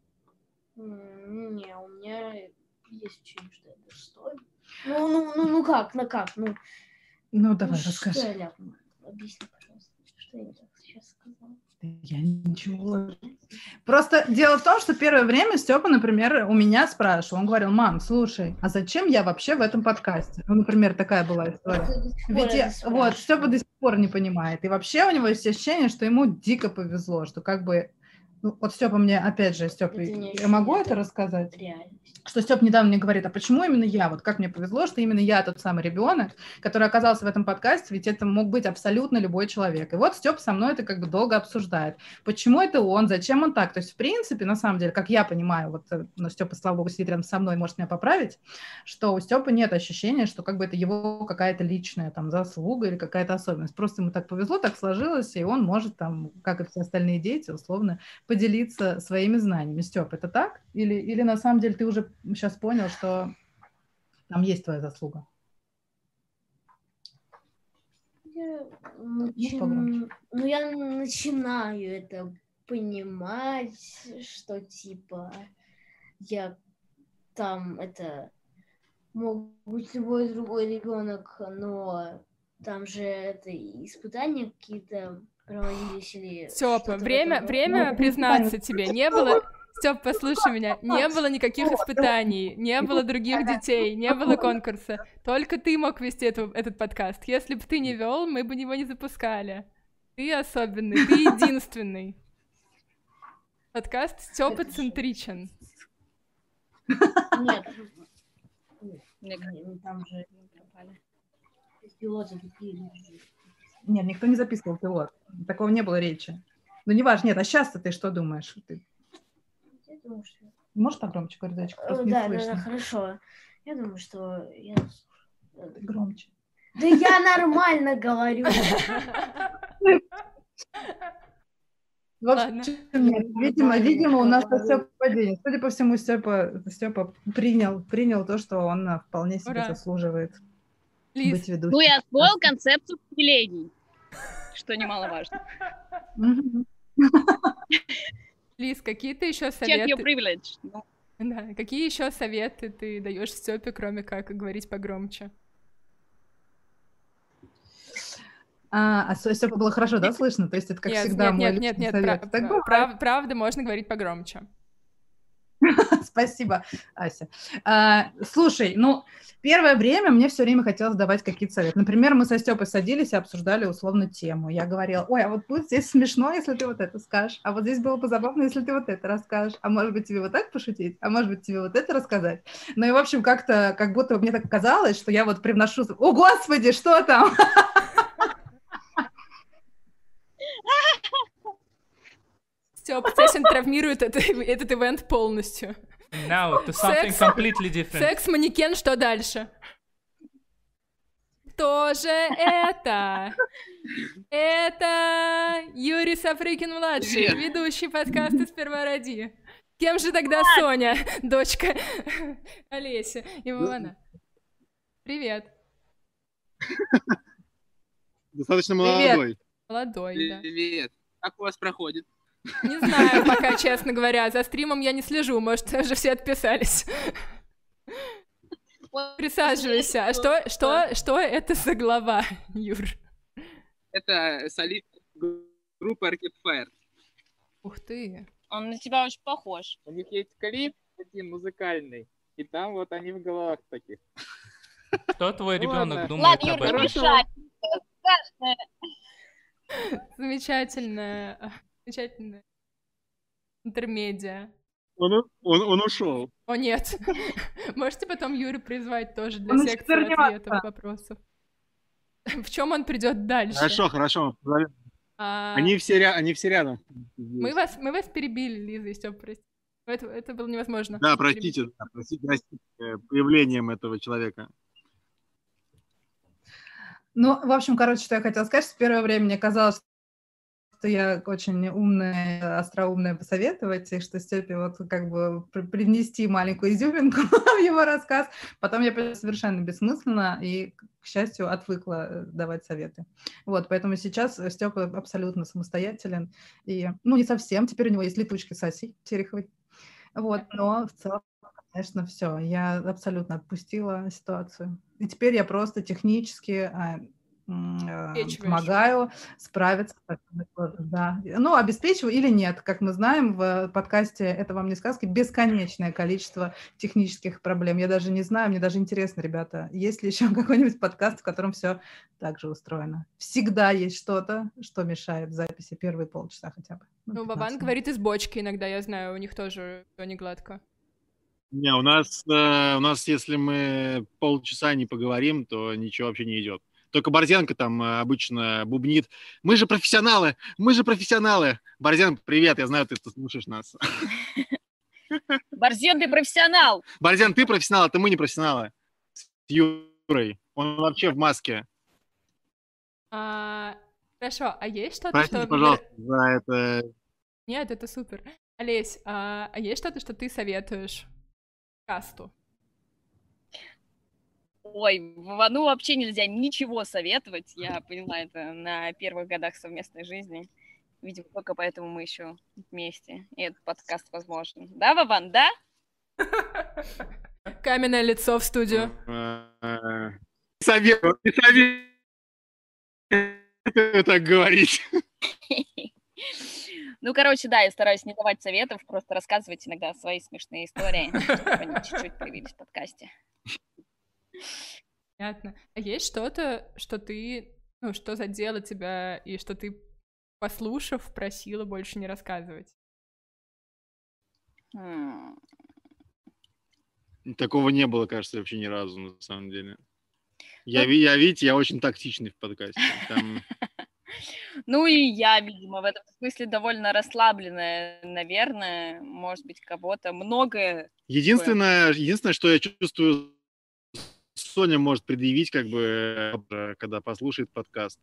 Не, у меня есть ощущение, что я достоин. Ну, ну, ну, ну как, ну как, ну, Ну, давай, ну, расскажи. Что я ляпнула? Объясни, пожалуйста, что я так сейчас сказала. Я ничего. Просто дело в том, что первое время Степа, например, у меня спрашивал. Он говорил, мам, слушай, а зачем я вообще в этом подкасте? Ну, например, такая была история. Ведь я- вот. Степа до сих пор не понимает. И вообще у него есть ощущение, что ему дико повезло, что как бы... Ну, вот Степа мне, опять же, Степа, не я могу это рассказать? Реальность. что Степ недавно мне говорит, а почему именно я? Вот как мне повезло, что именно я тот самый ребенок, который оказался в этом подкасте, ведь это мог быть абсолютно любой человек. И вот Степ со мной это как бы долго обсуждает. Почему это он, зачем он так? То есть, в принципе, на самом деле, как я понимаю, вот э, ну, Степа, слава богу, сидит рядом со мной, может меня поправить, что у Степа нет ощущения, что как бы это его какая-то личная там заслуга или какая-то особенность. Просто ему так повезло, так сложилось, и он может там, как и все остальные дети, условно, поделиться своими знаниями. Степ, это так? Или, или на самом деле ты уже сейчас понял, что там есть твоя заслуга? Я начи-. Ну, я начинаю это понимать, что типа я там это мог быть любой другой ребенок, но там же это испытания какие-то в время, время Ну, признаться тебе, не было... Степ, послушай меня, не было никаких испытаний, не было других детей, не было конкурса. Только ты мог вести эту, этот подкаст. Если бы ты не вел, мы бы его не запускали. Ты особенный, ты единственный. Подкаст Степа центричен. Нет. Мне ну, Там же пилоты такие люди. Нет, никто не записывал пилот. Такого не было речи. Ну, не важно. Нет, а сейчас-то ты что думаешь? Ты Я думаю, что... можешь погромче говорить? Просто Э, не Да, да, слышно. да, хорошо. Я думаю, что я... Громче. Да я нормально говорю. В общем, нет, видимо, видимо, у нас все падение. Судя по всему, Степа, Степа принял, принял то, что он а, вполне себе Ура. заслуживает Лиз, быть. Ну и освоил концепцию привилегий, что немаловажно. Лиз, какие ты еще Check your советы? privilege. Да, какие еще советы ты даешь Степе, кроме как говорить погромче? А, а Степа было хорошо, да, слышно? То есть это, как нет, всегда, нет, мой нет, нет, нет, совет. пра- Так бывает. прав- правда, можно говорить погромче. Спасибо, Ася. А, слушай, ну, первое время мне все время хотелось давать какие-то советы. Например, мы со Степой садились и обсуждали условно тему. Я говорила, ой, а вот будет здесь смешно, если ты вот это скажешь, а вот здесь было бы забавно, если ты вот это расскажешь, а может быть тебе вот так пошутить, а может быть тебе вот это рассказать. Ну и, в общем, как-то, как будто мне так казалось, что я вот привношу... О, Господи, что там? Степ, Сессин травмирует это- этот ивент полностью. Now to something Секс- completely different. Секс-манекен, что дальше? Кто же это? Это Юрий Сафрыкин-младший, Привет. ведущий подкаста «Сперва ради». Кем же тогда Соня, дочка Олеся Ивана? Привет. Достаточно Привет. молодой. Молодой, да. Привет. Как у вас проходит? Не знаю пока, честно говоря. За стримом я не слежу, может, уже все отписались. Присаживайся. А что, что, что это за глава, Юр? Это солист группы Arcade Fire. Ух ты. он на тебя очень похож. У них есть клип один музыкальный, и там вот они в головах таких. Что твой ребенок ладно. думает Ладно, Юр, об не этом? мешай. Замечательная, а, замечательная интермедиа. Он, он, он ушел. О, нет. Можете потом Юру призвать тоже для Он секции ответов, вопросов. В чем он придет дальше? Хорошо, хорошо. А, Они все, они все рядом. мы, вас, мы вас перебили, Лиза и Степ, простите. Это, это было невозможно. Да, простите, да, простите, простите э, появлением этого человека. Ну, в общем, короче, что я хотела сказать, что в первое время мне казалось, что я очень умная, остроумная посоветовать, и что Степе вот как бы при- привнести маленькую изюминку в его рассказ. Потом я совершенно бессмысленно и, к счастью, отвыкла э, давать советы. Вот, поэтому сейчас Степа абсолютно самостоятелен. И, ну, не совсем, теперь у него есть летучки с Асей Тереховой. Вот, но в целом, конечно, все. Я абсолютно отпустила ситуацию. И теперь я просто технически э, помогаю справиться. Да. Ну, обеспечиваю или нет. Как мы знаем, в подкасте «Это вам не сказки» бесконечное количество технических проблем. Я даже не знаю, мне даже интересно, ребята, есть ли еще какой-нибудь подкаст, в котором все так же устроено. Всегда есть что-то, что мешает записи первые полчаса хотя бы. Ну, 15 Бабан говорит из бочки иногда, я знаю, у них тоже все не гладко. Не, у нас, э, у нас, если мы полчаса не поговорим, то ничего вообще не идет. Только Борзенко там э, обычно бубнит. Мы же профессионалы, мы же профессионалы. Борзен, привет, я знаю, ты, ты слушаешь нас. Борзен, ты профессионал. Борзен, ты профессионал, это мы не профессионалы. С Юрой. Он вообще в маске. А, хорошо, а есть что-то, Простите, что... пожалуйста, за это. Нет, это супер. Олесь, а, а есть что-то, что ты советуешь касту? Ой, Вовану вообще нельзя ничего советовать. Я поняла это на первых годах совместной жизни. Видимо, только поэтому мы еще вместе. И этот подкаст возможен. Да, Вован, да? Каменное лицо в студию. советую, не советую так говорить. Ну, короче, да, я стараюсь не давать советов, просто рассказывать иногда свои смешные истории, чтобы они чуть-чуть появились в подкасте. Понятно. А есть что-то, что ты, ну, что задело тебя, и что ты, послушав, просила больше не рассказывать? Такого не было, кажется, вообще ни разу, на самом деле. Я, ви- я видите, я очень тактичный в подкасте. Там, Ну и я, видимо, в этом смысле довольно расслабленная, наверное. Может быть, кого-то многое. единственное, единственное, что я чувствую, Соня может предъявить, как бы, э, когда послушает подкаст.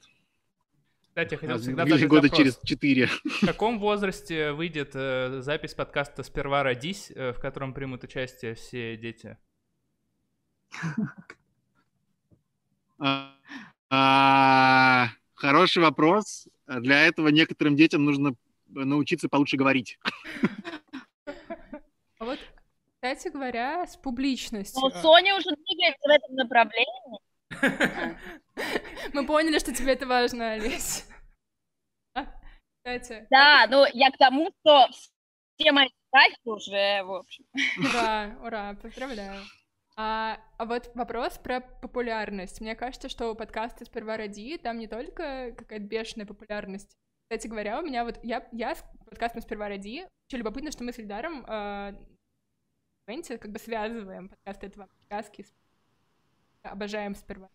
Кстати, я хотел всегда задать года вопрос. через четыре. В каком возрасте выйдет э, запись подкаста «Сперва родись», э, в котором примут участие все дети? А, а, Хороший вопрос. Для этого некоторым детям нужно научиться получше говорить. А вот, кстати говоря, с публичностью. Но Соня уже двигается в этом направлении. Мы поняли, что тебе это важно, Олесь. Кстати, Да, но я к тому, что все мои страхи уже, в общем. ура, ура, поздравляю. А, а вот вопрос про популярность. Мне кажется, что у подкаста «Сперва роди» там не только какая-то бешеная популярность. Кстати говоря, у меня вот... Я, я с подкастом «Сперва роди» очень любопытно, что мы с Ильдаром э, в ивенте как бы связываем подкасты этого сказки. Обожаем «Сперва».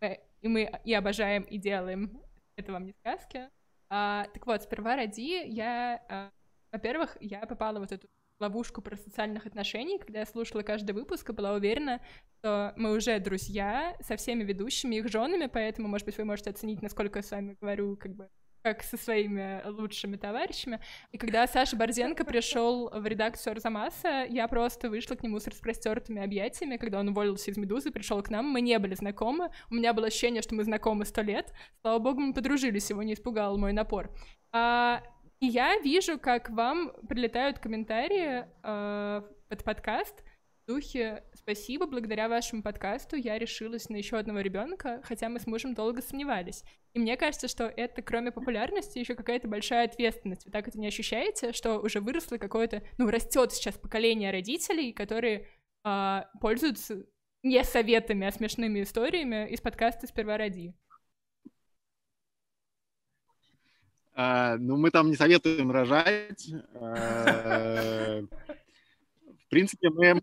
И мы и обожаем, и делаем это вам не сказки. А, так вот, «Сперва роди» я... э, во-первых, я попала вот эту ловушку про социальных отношений, когда я слушала каждый выпуск и была уверена, что мы уже друзья со всеми ведущими, их женами, поэтому, может быть, вы можете оценить, насколько я с вами говорю, как бы как со своими лучшими товарищами. И когда Саша Борзенко пришел в редакцию Арзамаса, я просто вышла к нему с распростертыми объятиями, когда он уволился из «Медузы», пришел к нам, мы не были знакомы, у меня было ощущение, что мы знакомы сто лет, слава богу, мы подружились, его не испугал мой напор. А, и я вижу, как вам прилетают комментарии э, под подкаст духе «Спасибо, благодаря вашему подкасту я решилась на еще одного ребенка, хотя мы с мужем долго сомневались». И мне кажется, что это, кроме популярности, еще какая-то большая ответственность. Вы так это не ощущаете, что уже выросло какое-то, ну, растет сейчас поколение родителей, которые э, пользуются не советами, а смешными историями из подкаста «Сперва роди». А, Ну, мы там не советуем рожать. А, В принципе, мы...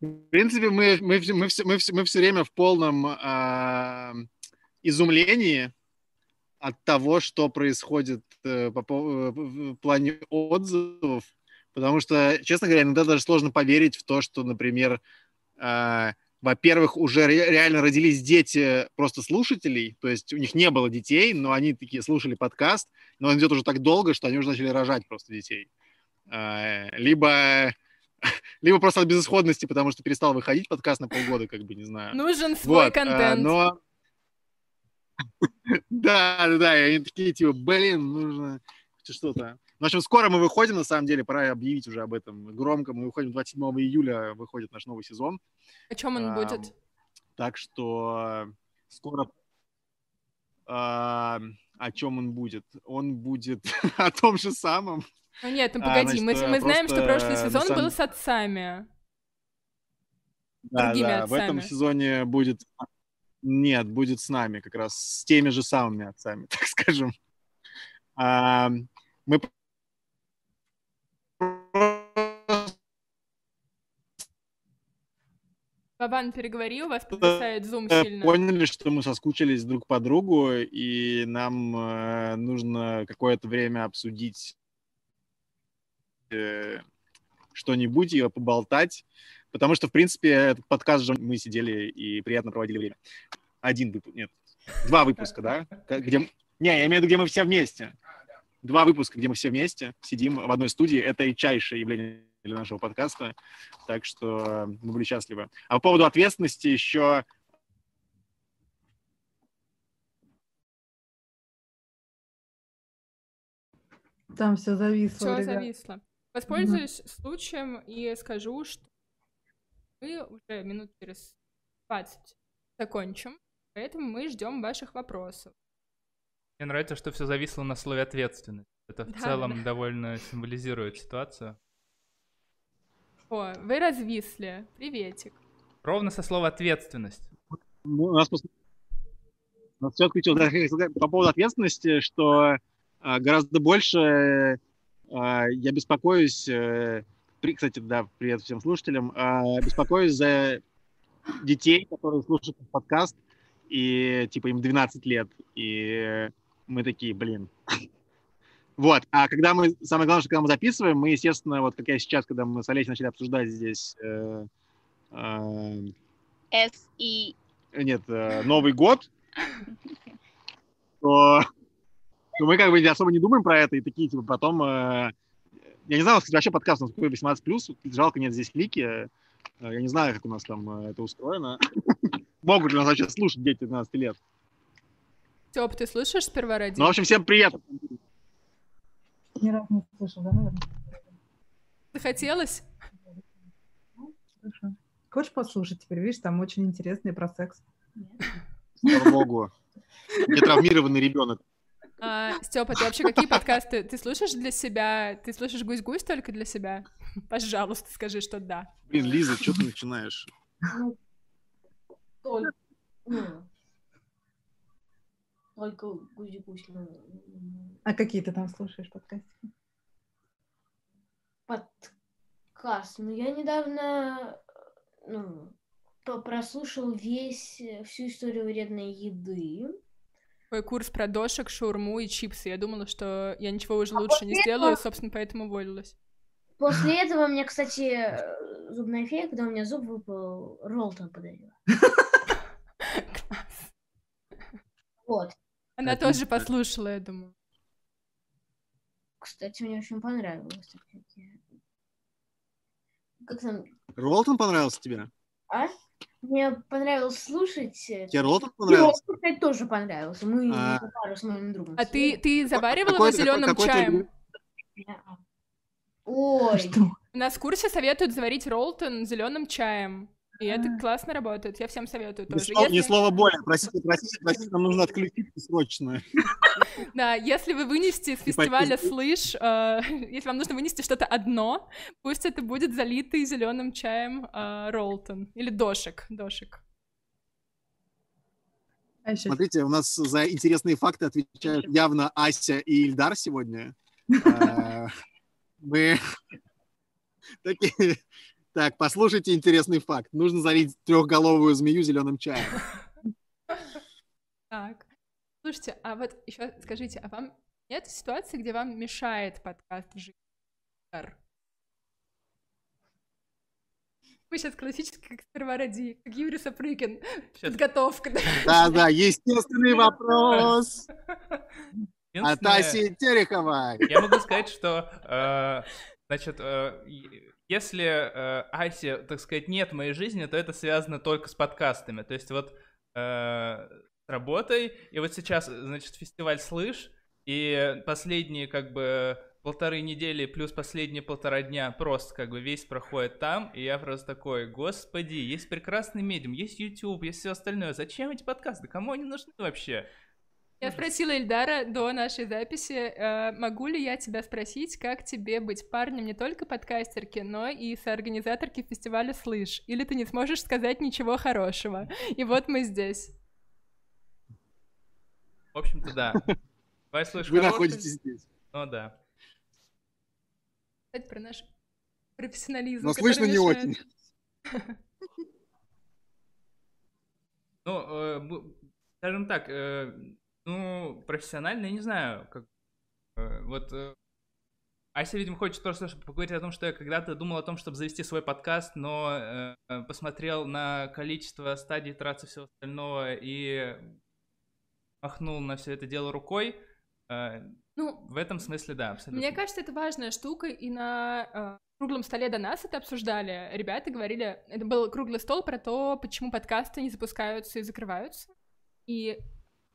В принципе, мы, мы, мы, все, мы, все, мы все время в полном а, изумлении от того, что происходит э, по пов- в в плане отзывов, потому что, честно говоря, иногда даже сложно поверить в то, что, например, а, во-первых, уже ре- реально родились дети просто слушателей, то есть у них не было детей, но они такие слушали подкаст, но он идет уже так долго, что они уже начали рожать просто детей. А, Либо, либо просто от безысходности, потому что перестал выходить подкаст на полгода, как бы, не знаю. Нужен свой Вот, а, контент. но... Да, да, да, и они такие, типа, блин, нужно что-то. В общем, скоро мы выходим, на самом деле, пора объявить уже об этом громко. Мы выходим 27 июля, выходит наш новый сезон. О чем он Ам, будет? Так что скоро... а, О чем он будет? Он будет о том же самом. Ну нет, ну а, погоди, мы, значит, мы знаем, что прошлый на сезон самом- был с отцами. Да, Другими да, в этом отцами. сезоне будет... Нет, будет с нами как раз, с теми же самыми отцами, так скажем. А, Мы Вован, переговори, у вас подвисает зум Э, сильно. поняли, что мы соскучились друг по другу, и нам э, нужно какое-то время обсудить э, что-нибудь и поболтать, потому что, в принципе, этот подкаст же мы сидели и приятно проводили время. Один выпуск, нет, два выпуска, да? Где... Не, я имею в виду, где мы все вместе. Два выпуска, где мы все вместе сидим в одной студии. Это редчайшее явление для нашего подкаста. Так что э, мы были счастливы. А по поводу ответственности еще Там все зависло. Все ребят. зависло. Воспользуюсь случаем и скажу, что мы уже минут через 20 закончим, поэтому мы ждем ваших вопросов. Мне нравится, что все зависло на слове ответственность. Это в Да, целом да. довольно символизирует ситуацию. О, вы развисли. Приветик. Ровно со слова ответственность. Ну, у нас просто... У нас всё отключилось. По поводу ответственности, что а, гораздо больше я беспокоюсь, э, кстати, да, привет всем слушателям. А, Беспокоюсь за детей, которые слушают этот подкаст, и типа им 12 лет, и мы такие, блин. Вот, а когда мы, самое главное, что когда мы записываем, мы, естественно, вот как я сейчас, когда мы с Олесей начали обсуждать здесь, э, э, С-И... нет, э, Новый год, то мы как бы особо не думаем про это, и такие, типа, потом, э, я не знаю, у нас, кстати, вообще подкаст у нас какой 18+, жалко, нет здесь клики, э, я не знаю, как у нас там э, это устроено. Могут ли нас вообще слушать дети 12 лет? Тёп, ты слушаешь сперва ради? Ну, в общем, всем привет. Ни разу не слышал, да, наверное? Захотелось? Хорошо. Хочешь послушать теперь? Видишь, там очень интересный про секс. Слава богу. Не травмированный ребенок. А, Степа, ты вообще какие подкасты ты слушаешь для себя? Ты слушаешь гусь-гусь только для себя? Пожалуйста, скажи, что да. Блин, Лиза, что ты начинаешь? Ну, только, ну, только гусь-гусь, ну, м, А какие ты там слушаешь подкасты? подкаст. Ну, я недавно, ну, прослушал весь, всю историю вредной еды. Твой курс про дошек, шаурму и чипсы. Я думала, что я ничего уже А лучше не после сделаю, этого- собственно, поэтому уволилась. После этого мне, кстати, э, зубная фея, когда у меня зуб выпал, Ролтон подарила. Вот. Она тоже послушала, я думаю. Кстати, мне очень понравилось. Как там? Ролтон понравился тебе? А? Мне понравилось слушать. э, Тебе Ролтон и понравился? Ролтон, кстати, тоже понравился. Мы А. пару с моим другом. А ты, ты заваривала Какой- его зеленым какой- чаем? Не-а. Ой, Что? У нас в курсе советуют заварить роллтон зеленым чаем. И это А. классно работает. Я всем советую Ни тоже. слова, ни Если- слова более. Простите, простите, простите, нам нужно отключить срочно. Да, если вы вынесете с И фестиваля пойти- слыш, э, если вам нужно вынести что-то одно, пусть это будет залитый зеленым чаем э, роллтон. Или дошек. Дошек. А Смотрите, у нас за интересные факты отвечают явно Ася и Ильдар сегодня. А, Мы такие... Так, послушайте интересный факт. Нужно залить трехголовую змею зеленым чаем. Так. Слушайте, а вот еще скажите, а вам нет ситуации, где вам мешает подкаст? Ар? Вы сейчас классически как сперва ради, как Юрий Сапрыкин. Щас. Подготовка. да. Да-да, естественный вопрос от Аси Тереховой. Я могу сказать, что, э, значит, э, если э, Аси, так сказать, нет в моей жизни, то это связано только с подкастами. То есть вот э, работой, и вот сейчас, значит, фестиваль «Слышь», и последние, как бы, полторы недели плюс последние полтора дня просто, как бы, весь проходит там, и я просто такой, господи, есть прекрасный медиум, есть YouTube, есть все остальное, зачем эти подкасты, кому они нужны вообще? Я спросила Ильдара до нашей записи, э, могу ли я тебя спросить, как тебе быть парнем не только подкастерки, но и соорганизаторки фестиваля «Слышь», или ты не сможешь сказать ничего хорошего. И вот мы здесь. В общем-то, да. Вы хороший. находитесь здесь. Ну да. Кстати, про наш профессионализм. Но слышно не очень. Ну, э, скажем так, э, ну, профессионально, я не знаю, как... э, вот э, Ася, видимо, хочет просто чтобы поговорить о том, что я когда-то думал о том, чтобы завести свой подкаст, но э, э, посмотрел на количество стадий, и всего остального и махнул на все это дело рукой. Э, Ну, в этом смысле, да, абсолютно. Мне кажется, это важная штука, и на э, круглом столе до нас это обсуждали. Ребята говорили, это был круглый стол про то, почему подкасты не запускаются и закрываются. И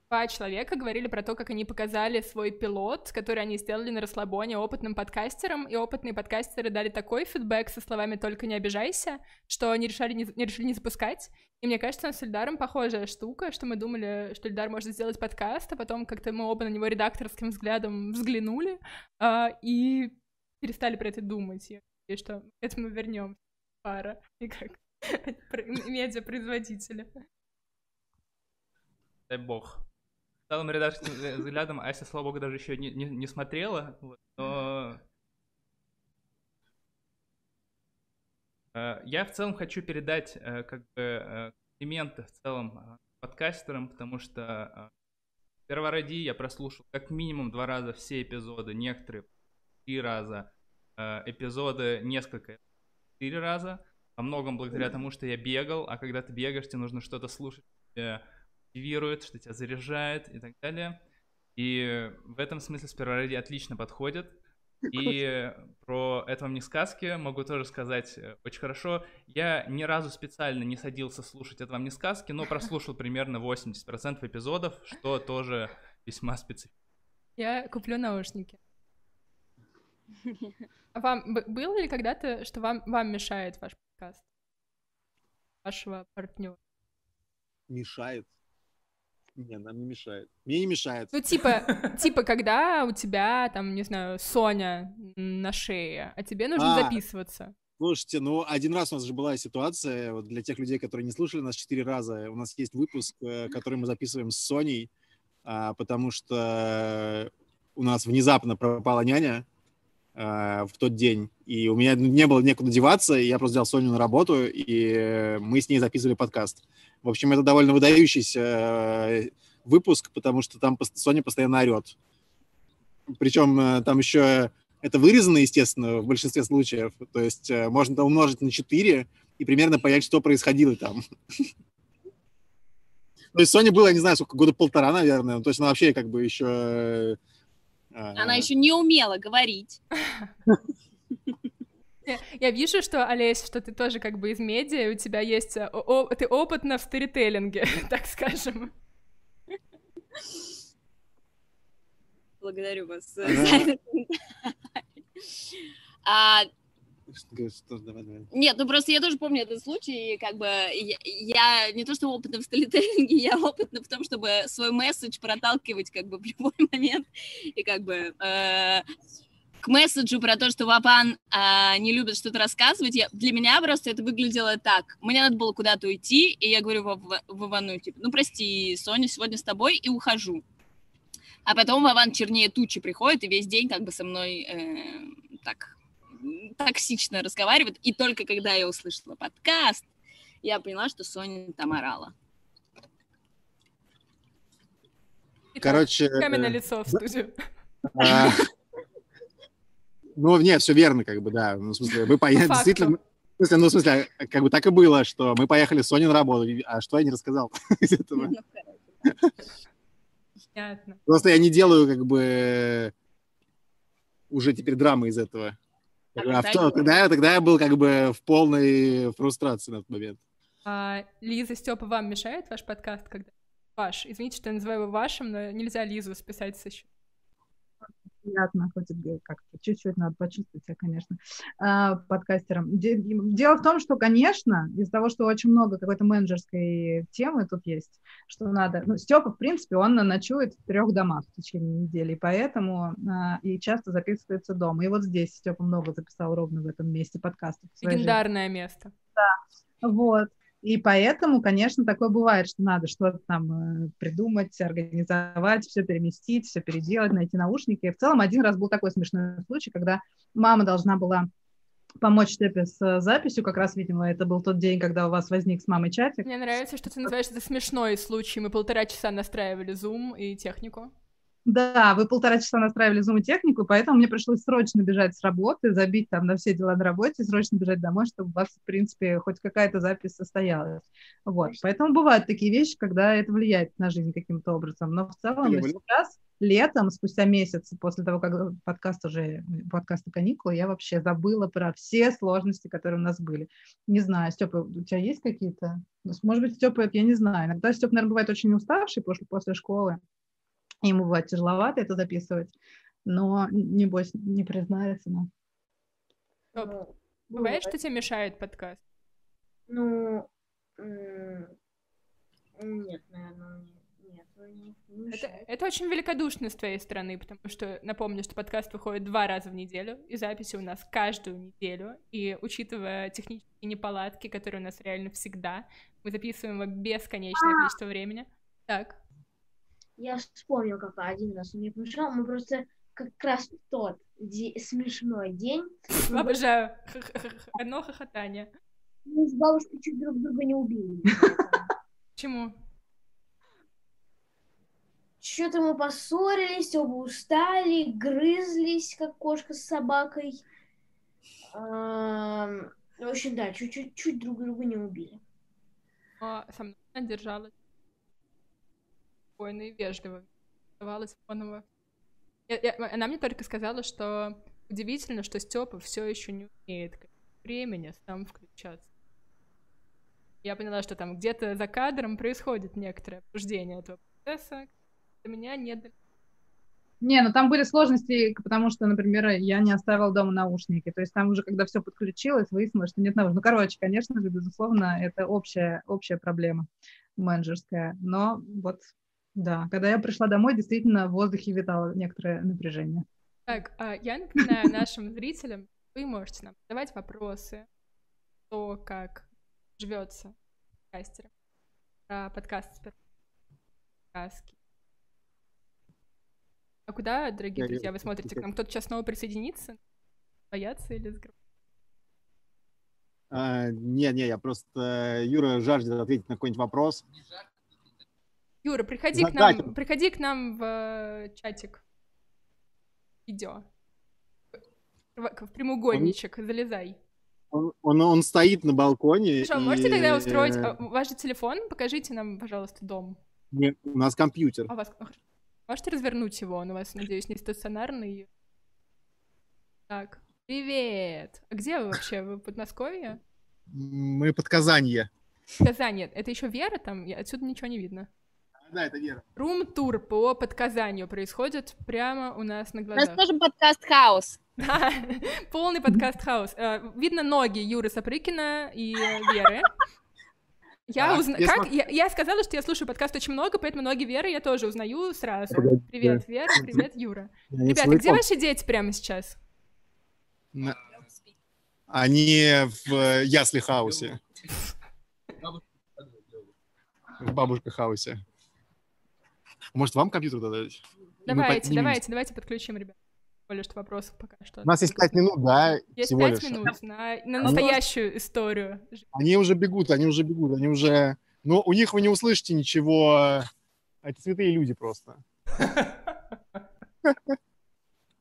два человека говорили про то, как они показали свой пилот, который они сделали на расслабоне опытным подкастерам, и опытные подкастеры дали такой фидбэк со словами «только не обижайся», что они решили не, не решили не запускать. И мне кажется, у нас с Ильдаром похожая штука, что мы думали, что Ильдар может сделать подкаст, а потом как-то мы оба на него редакторским взглядом взглянули, а, и перестали про это думать. И надеюсь, что к этому вернем пара и как про- медиапроизводителя. Дай бог. Целом, редакторским взгля- взглядом Ася, слава богу, даже еще не, не, не смотрела, вот, но Э, Я в целом хочу передать э, как бы э, комплименты в целом э, подкастерам, потому что Первороди я прослушал как минимум два раза все эпизоды, некоторые три раза, эпизоды несколько четыре раза. Во многом благодаря тому, что я бегал, а когда ты бегаешь, тебе нужно что-то слушать, мотивирует, что тебя заряжает и так далее. И в этом смысле Спервороди отлично подходит. И про «Это вам не сказки» могу тоже сказать э, очень хорошо. Я ни разу специально не садился слушать «Это вам не сказки», но прослушал примерно 80% эпизодов, что тоже весьма специфично. Я куплю наушники. А вам было ли когда-то, что вам, вам мешает ваш подкаст? Вашего партнера? Мешает? Не, нам не мешает. Мне не мешает. Ну, типа, типа, когда у тебя, там, не знаю, Соня на шее, а тебе нужно А. записываться. Слушайте, ну один раз у нас же была ситуация, вот для тех людей, которые не слушали нас четыре раза, у нас есть выпуск, э, который мы записываем с Соней, а, потому что у нас внезапно пропала няня а, в тот день, и у меня не было некуда деваться, и я просто взял Соню на работу, и э, мы с ней записывали подкаст. В общем, это довольно выдающийся э, выпуск, потому что там Соня постоянно орет. Причем э, там еще это вырезано, естественно, в большинстве случаев. То есть э, можно это умножить на 4 и примерно понять, что происходило там. То есть Соне было, я не знаю, сколько, года полтора, наверное. То есть она вообще как бы еще... Она еще не умела говорить. Я, вижу, что, Олесь, что ты тоже как бы из медиа, у тебя есть... э, о- ты опытна в сторителлинге, так скажем. Благодарю вас. А, что- что- давай, давай. Нет, ну просто я тоже помню этот случай, и как бы я, я не то что опытна в сторителлинге, я опытна в том, чтобы свой месседж проталкивать как бы в любой момент, и как бы э, к месседжу про то, что Вапан а, не любит что-то рассказывать, я, для меня просто это выглядело так. Мне надо было куда-то уйти, и я говорю Вов- Вовану, типа, ну прости, Соня, сегодня с тобой, и ухожу. А потом Вован чернее тучи приходит и весь день как бы со мной э, так токсично разговаривает. И только когда я услышала подкаст, я поняла, что Соня там орала. Короче... Каменное э, лицо в студию. Ну, нет, все верно, как бы, да. Ну, в смысле, По поехали, действительно, в смысле, ну, в смысле, как бы так и было, что мы поехали с Соней на работу, а что я не рассказал из этого? Ну. Понятно. Просто я не делаю, как бы, уже теперь драмы из этого. А А в то- тогда, я- тогда я был как бы в полной фрустрации на тот момент. А, Лиза, Степа, вам мешает ваш подкаст, когда... Ваш. Извините, что я называю его вашим, но нельзя Лизу списать со счета. Приятно, хоть как-то чуть-чуть надо почувствовать себя, конечно, а, подкастером. Де- Дело в том, что, конечно, из-за того, что очень много какой-то менеджерской темы тут есть, что надо... Ну, Степа, в принципе, он ночует в трех домах в течение недели, и поэтому а, и часто записывается дома. И вот здесь Степа много записал ровно в этом месте подкастов. своей жизни. Легендарное место. Вот. И поэтому, конечно, такое бывает, что надо что-то там э, придумать, организовать, все переместить, все переделать, найти наушники. И в целом один раз был такой смешной случай, когда мама должна была помочь Степе с э, записью, как раз, видимо, это был тот день, когда у вас возник с мамой чатик. Мне нравится, что ты называешь это смешной случай. Мы полтора часа настраивали Zoom и технику. Да, вы полтора часа настраивали зум и технику, и поэтому мне пришлось срочно бежать с работы, забить там на все дела на работе, срочно бежать домой, чтобы у вас, в принципе, хоть какая-то запись состоялась. Вот. Поэтому бывают такие вещи, когда это влияет на жизнь каким-то образом. Но в целом Я сейчас, летом, спустя месяц после того, как подкаст уже, подкасты каникулы, я вообще забыла про все сложности, которые у нас были. Не знаю, Степа, у тебя есть какие-то? Может быть, Степа, я не знаю. Иногда Степа, наверное, бывает очень уставший после, после школы. Ему бывает тяжеловато это записывать, но, небось, не признается нам. Стоп. Ну, Бывает, что тебе мешает подкаст? Ну, нет, наверное, нет, ну, не, не Это, это очень великодушно с твоей стороны, потому что напомню, что подкаст выходит два раза в неделю, и записи у нас каждую неделю. И учитывая технические неполадки, которые у нас реально всегда, мы записываем его бесконечное количество времени. Так. Я вспомнил, как один раз он мне помешал, мы просто как раз в тот де- смешной день Обожаю. Одно хохотание. Мы с бабушкой чуть друг друга не убили. Почему? Что-то мы поссорились, оба устали, грызлись, как кошка с собакой. В общем, да, чуть-чуть чуть друг друга не убили. Но со мной она держалась спокойно и вежливо. Оставалась фоново. Она мне только сказала, что удивительно, что Степа все еще не умеет времени сам включаться. Я поняла, что там где-то за кадром происходит некоторое обсуждение этого процесса. До меня не Не, ну там были сложности, потому что, например, я не оставила дома наушники. То есть там уже, когда все подключилось, выяснилось, что нет наушников. Ну, короче, конечно же, безусловно, это общая, общая проблема менеджерская. Но вот, да, когда я пришла домой, действительно в воздухе витало некоторое напряжение. Так, а, я напоминаю нашим зрителям, вы можете нам задавать вопросы, то, как живется подкастером, про подкаст сказки. А куда, дорогие Я- друзья, вы смотрите? К нам кто-то сейчас снова присоединится? Боятся или с А, Не, не, я просто... Юра жаждет ответить на какой-нибудь вопрос. Юра, приходи к нам, приходи к нам в э, чатик. Видео. В, в прямоугольничек, залезай. Он, он, он стоит на балконе. Хорошо, и, можете тогда устроить... а, Ваш же телефон, покажите нам, пожалуйста, дом. не, у нас компьютер. А у вас... Можете развернуть его? Он у вас, надеюсь, не стационарный. Так, привет. А где вы вообще? Вы в Подмосковье? Мы под Казанье. Казань. Это еще Вера там? Отсюда ничего не видно. Да, это Вера. Рум-тур по подказанию происходит прямо у нас на У нас глазах. тоже подкаст «Хаос». Да, полный подкаст хаос. Э, Видно ноги Юры Сапрыкина и Веры. Я, Так, узна... я как? смотрю. Я, я сказала, что я слушаю подкаст очень много, поэтому ноги Веры я тоже узнаю сразу. Погоди. Привет, Вера, привет, Юра. Я Ребята, где ваши дети прямо сейчас? На- Они в э, ясли хаусе. В бабушка хаусе. Может, вам компьютер тогда дать? И мы Давайте, давайте, давайте подключим, ребят. Более что вопросов пока что. У нас есть пять минут, да, Есть всего пять лишь. минут на, на настоящую историю. Они уже бегут, они уже бегут, они уже... Но у них вы не услышите ничего. Это святые люди просто.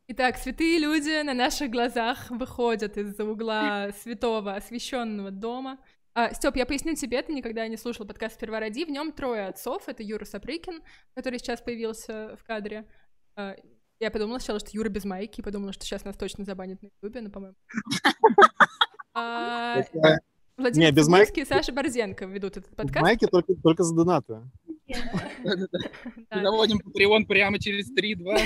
Итак, святые люди на наших глазах выходят из-за угла святого освященного дома. А, Степ, я поясню тебе, ты никогда не слушал подкаст «Сперва ради». В нем трое отцов. Это Юра Сапрыкин, который сейчас появился в кадре. А, Я подумала сначала, что Юра без майки, подумала, что сейчас нас точно забанят на ютубе, но, по-моему... А, Это- Владимир Не, без майки- и Саша Борзенко ведут этот подкаст. Майки только, только за донаты. Заводим Patreon прямо через 3-2.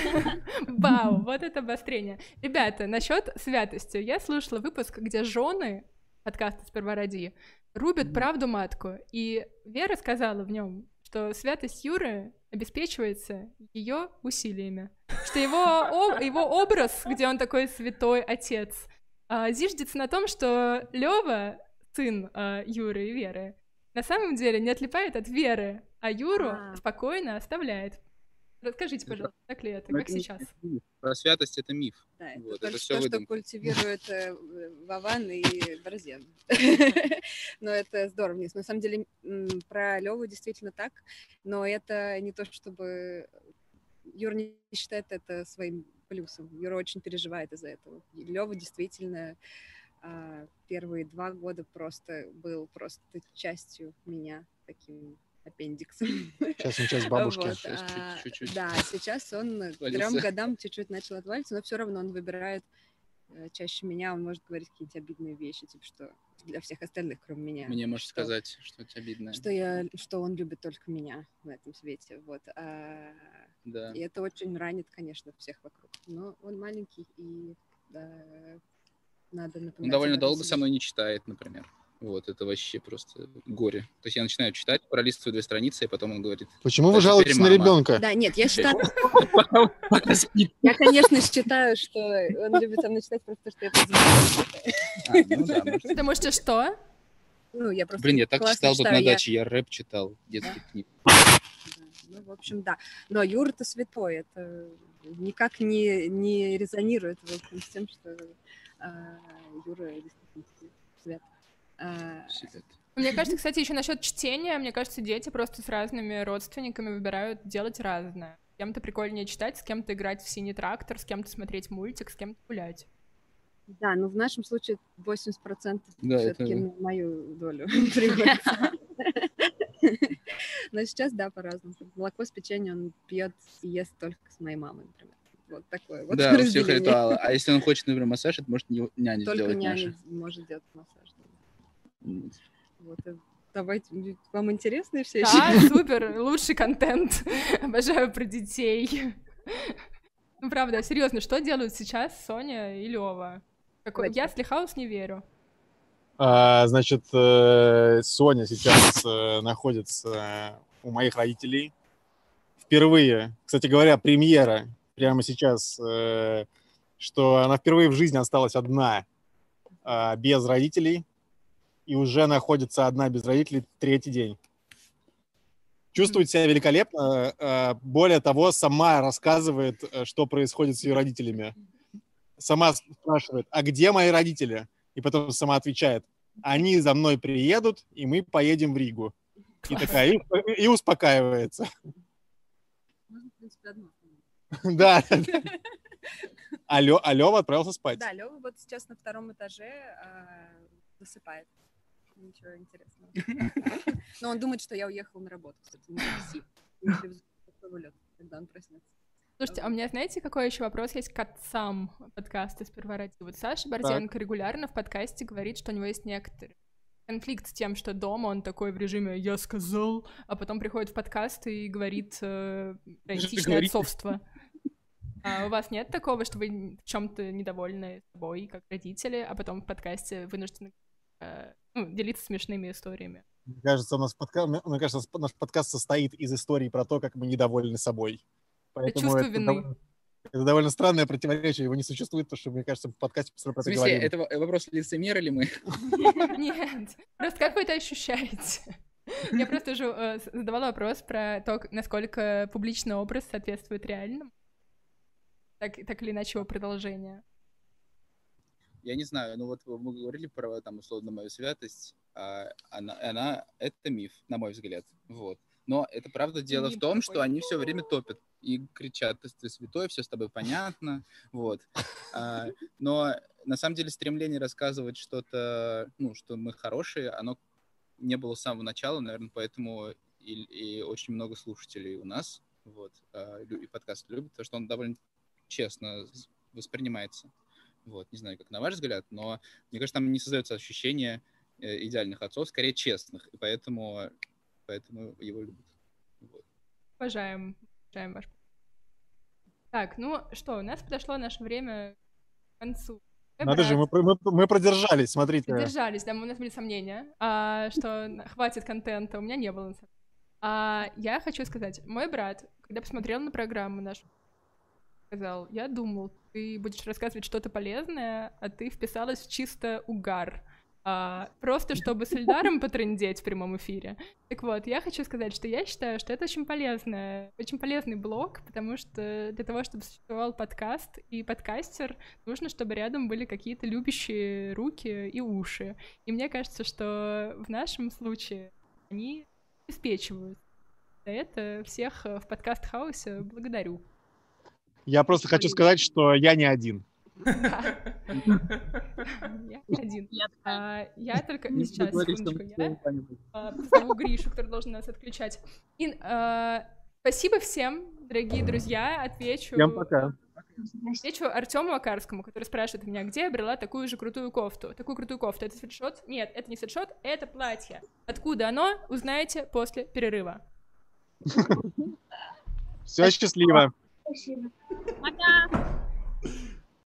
Вау, вот это обострение. Ребята, насчет святости. Я слушала выпуск, где жены подкаста «Сперва ради» рубят правду матку. И Вера сказала в нем, что святость Юры обеспечивается ее усилиями. Что его, о- его образ, где он такой святой отец, а, зиждется на том, что Лева, сын а, Юры и Веры, на самом деле не отлипает от Веры, а Юру А. спокойно оставляет. Расскажите, пожалуйста, так ли это, Ну, как сейчас? Про святость это миф. Да, это Вот, это всё то, что выдумка. культивирует э, Вован и Борзен. Но это здорово. Нет, На самом деле про Леву действительно так, но это не то, чтобы Юра не считает это своим плюсом. Юра очень переживает из-за этого. Лева действительно а, первые два года просто был просто частью меня, таким аппендиксом. Сейчас он часть бабушки. Вот, Сейчас чуть- а, чуть-чуть. Да, сейчас он к Отвалился. трем годам чуть-чуть начал отваливаться, но все равно он выбирает э, чаще меня, он может говорить какие-нибудь обидные вещи, типа что для всех остальных, кроме меня. Мне можешь что- сказать что-нибудь обидное. Что, я, что он любит только меня в этом свете, вот. А, Да. и это очень ранит, конечно, всех вокруг. Но он маленький, и да, надо напоминать. Он довольно долго себе. со мной не читает, например. Вот, это вообще просто горе. То есть я начинаю читать, пролистываю две страницы, и потом он говорит... Почему вы «Да жалуетесь на мама». ребенка? Да, нет, я считаю, я, конечно, считаю, что он любит со мной читать просто, что я А, ну. Потому что что? Ну, я просто Блин, я так читал тут на даче, я рэп читал, детских книг. Да, Ну, в общем, да. Но Юра-то святой, это никак не, не резонирует с тем, что а, Юра действительно свят. Сидят. Мне кажется, кстати, еще насчет чтения, мне кажется, дети просто с разными родственниками выбирают делать разное. С кем-то прикольнее читать, с кем-то играть в синий трактор, с кем-то смотреть мультик, с кем-то гулять. Да, но в нашем случае 80% Да, все-таки это- на мою долю приходится. Но сейчас, да, по-разному. Молоко с печеньем он пьет и ест только с моей мамой, например. Вот такое вот Да, у всех ритуалы. А если он хочет, например, массаж, это может няня Только сделать няня наша. может делать массаж. Вот, э, давайте, вам интересны все Да, еще? супер, лучший контент. Обожаю про детей. Ну, правда, серьезно, что делают сейчас Соня и Лева? Какой... Я Слихаус не верю. А, значит, э, Соня сейчас э, находится у моих родителей. Впервые, кстати говоря, премьера прямо сейчас, что она впервые в жизни осталась одна, а, без родителей, и уже находится одна без родителей третий день. Чувствует себя великолепно. э, Более того, сама рассказывает, э, что происходит с ее родителями. Сама спрашивает, а где мои родители? И потом сама отвечает, они за мной приедут, и мы поедем в Ригу. И такая, и, и успокаивается. Можно, в принципе, одно. Да. А Лё- а отправился спать. Да, Лёва вот сейчас на втором этаже а, засыпает. Ничего интересного. Но он думает, что я уехала на работу, кстати, такси. Самолёт, когда он проснется. Слушайте, а у меня, знаете, какой еще вопрос есть к отцам подкаста «Сперва ради». Вот Саша Борзенко регулярно в подкасте говорит, что у него есть некоторый конфликт с тем, что дома он такой в режиме «я сказал», а потом приходит в подкаст и говорит э, этичное отцовство. А у вас нет такого, что вы в чем-то недовольны собой, как родители, а потом в подкасте вынуждены э, ну, делиться смешными историями? Мне кажется, у нас подка... мне кажется, наш подкаст состоит из историй про то, как мы недовольны собой. Поэтому чувство это вины. довольно- Это довольно странное противоречие, его не существует, потому что, мне кажется, в подкасте постоянно про В это смысле, говорим. это во- вопрос лицемеры ли мы? Нет, просто как вы это ощущаете? Я просто уже э, задавала вопрос про то, насколько публичный образ соответствует реальному. Так, так или иначе его продолжение. Я не знаю, ну вот мы говорили про, там, условно, мою святость. а она, она, это миф, на мой взгляд. Вот. Но это правда дело в том, что они все время топят и кричат, ты, ты святой, все с тобой понятно, вот. А, но на самом деле стремление рассказывать что-то, ну, что мы хорошие, оно не было с самого начала, наверное, поэтому и, и очень много слушателей у нас, вот, а, и подкаст любят, потому что он довольно честно воспринимается. Вот, не знаю, как на ваш взгляд, но мне кажется, там не создается ощущение э, идеальных отцов, скорее честных, и поэтому, поэтому его любят. Вот. Уважаем, уважаем ваш... Так, ну что, у нас подошло наше время к концу. Надо же, брат- мы, мы, мы продержались, смотрите. Держались, да, у нас были сомнения, а, что хватит контента, у меня не было. А, я хочу сказать, мой брат, когда посмотрел на программу нашу, сказал, я думал, ты будешь рассказывать что-то полезное, а ты вписалась в чисто угар. А, просто чтобы с Эльдаром потрындеть в прямом эфире. Так вот, я хочу сказать, что я считаю, что это очень полезно, очень полезный блог, потому что для того, чтобы существовал подкаст и подкастер, нужно, чтобы рядом были какие-то любящие руки и уши. И мне кажется, что в нашем случае они обеспечивают. За это всех в подкаст-хаусе благодарю. Я просто хочу сказать, что я не один. Я не один. А, Я только... Не Сейчас, секундочку. Я а, позову Гришу, который должен нас отключать. А, спасибо всем, дорогие друзья. Отвечу... Всем пока. Отвечу Артему Акарскому, который спрашивает меня, где я брала такую же крутую кофту. Такую крутую кофту. Это свитшот? Нет, это не свитшот, это платье. Откуда оно, узнаете после перерыва. Все счастливо. Спасибо. Пока.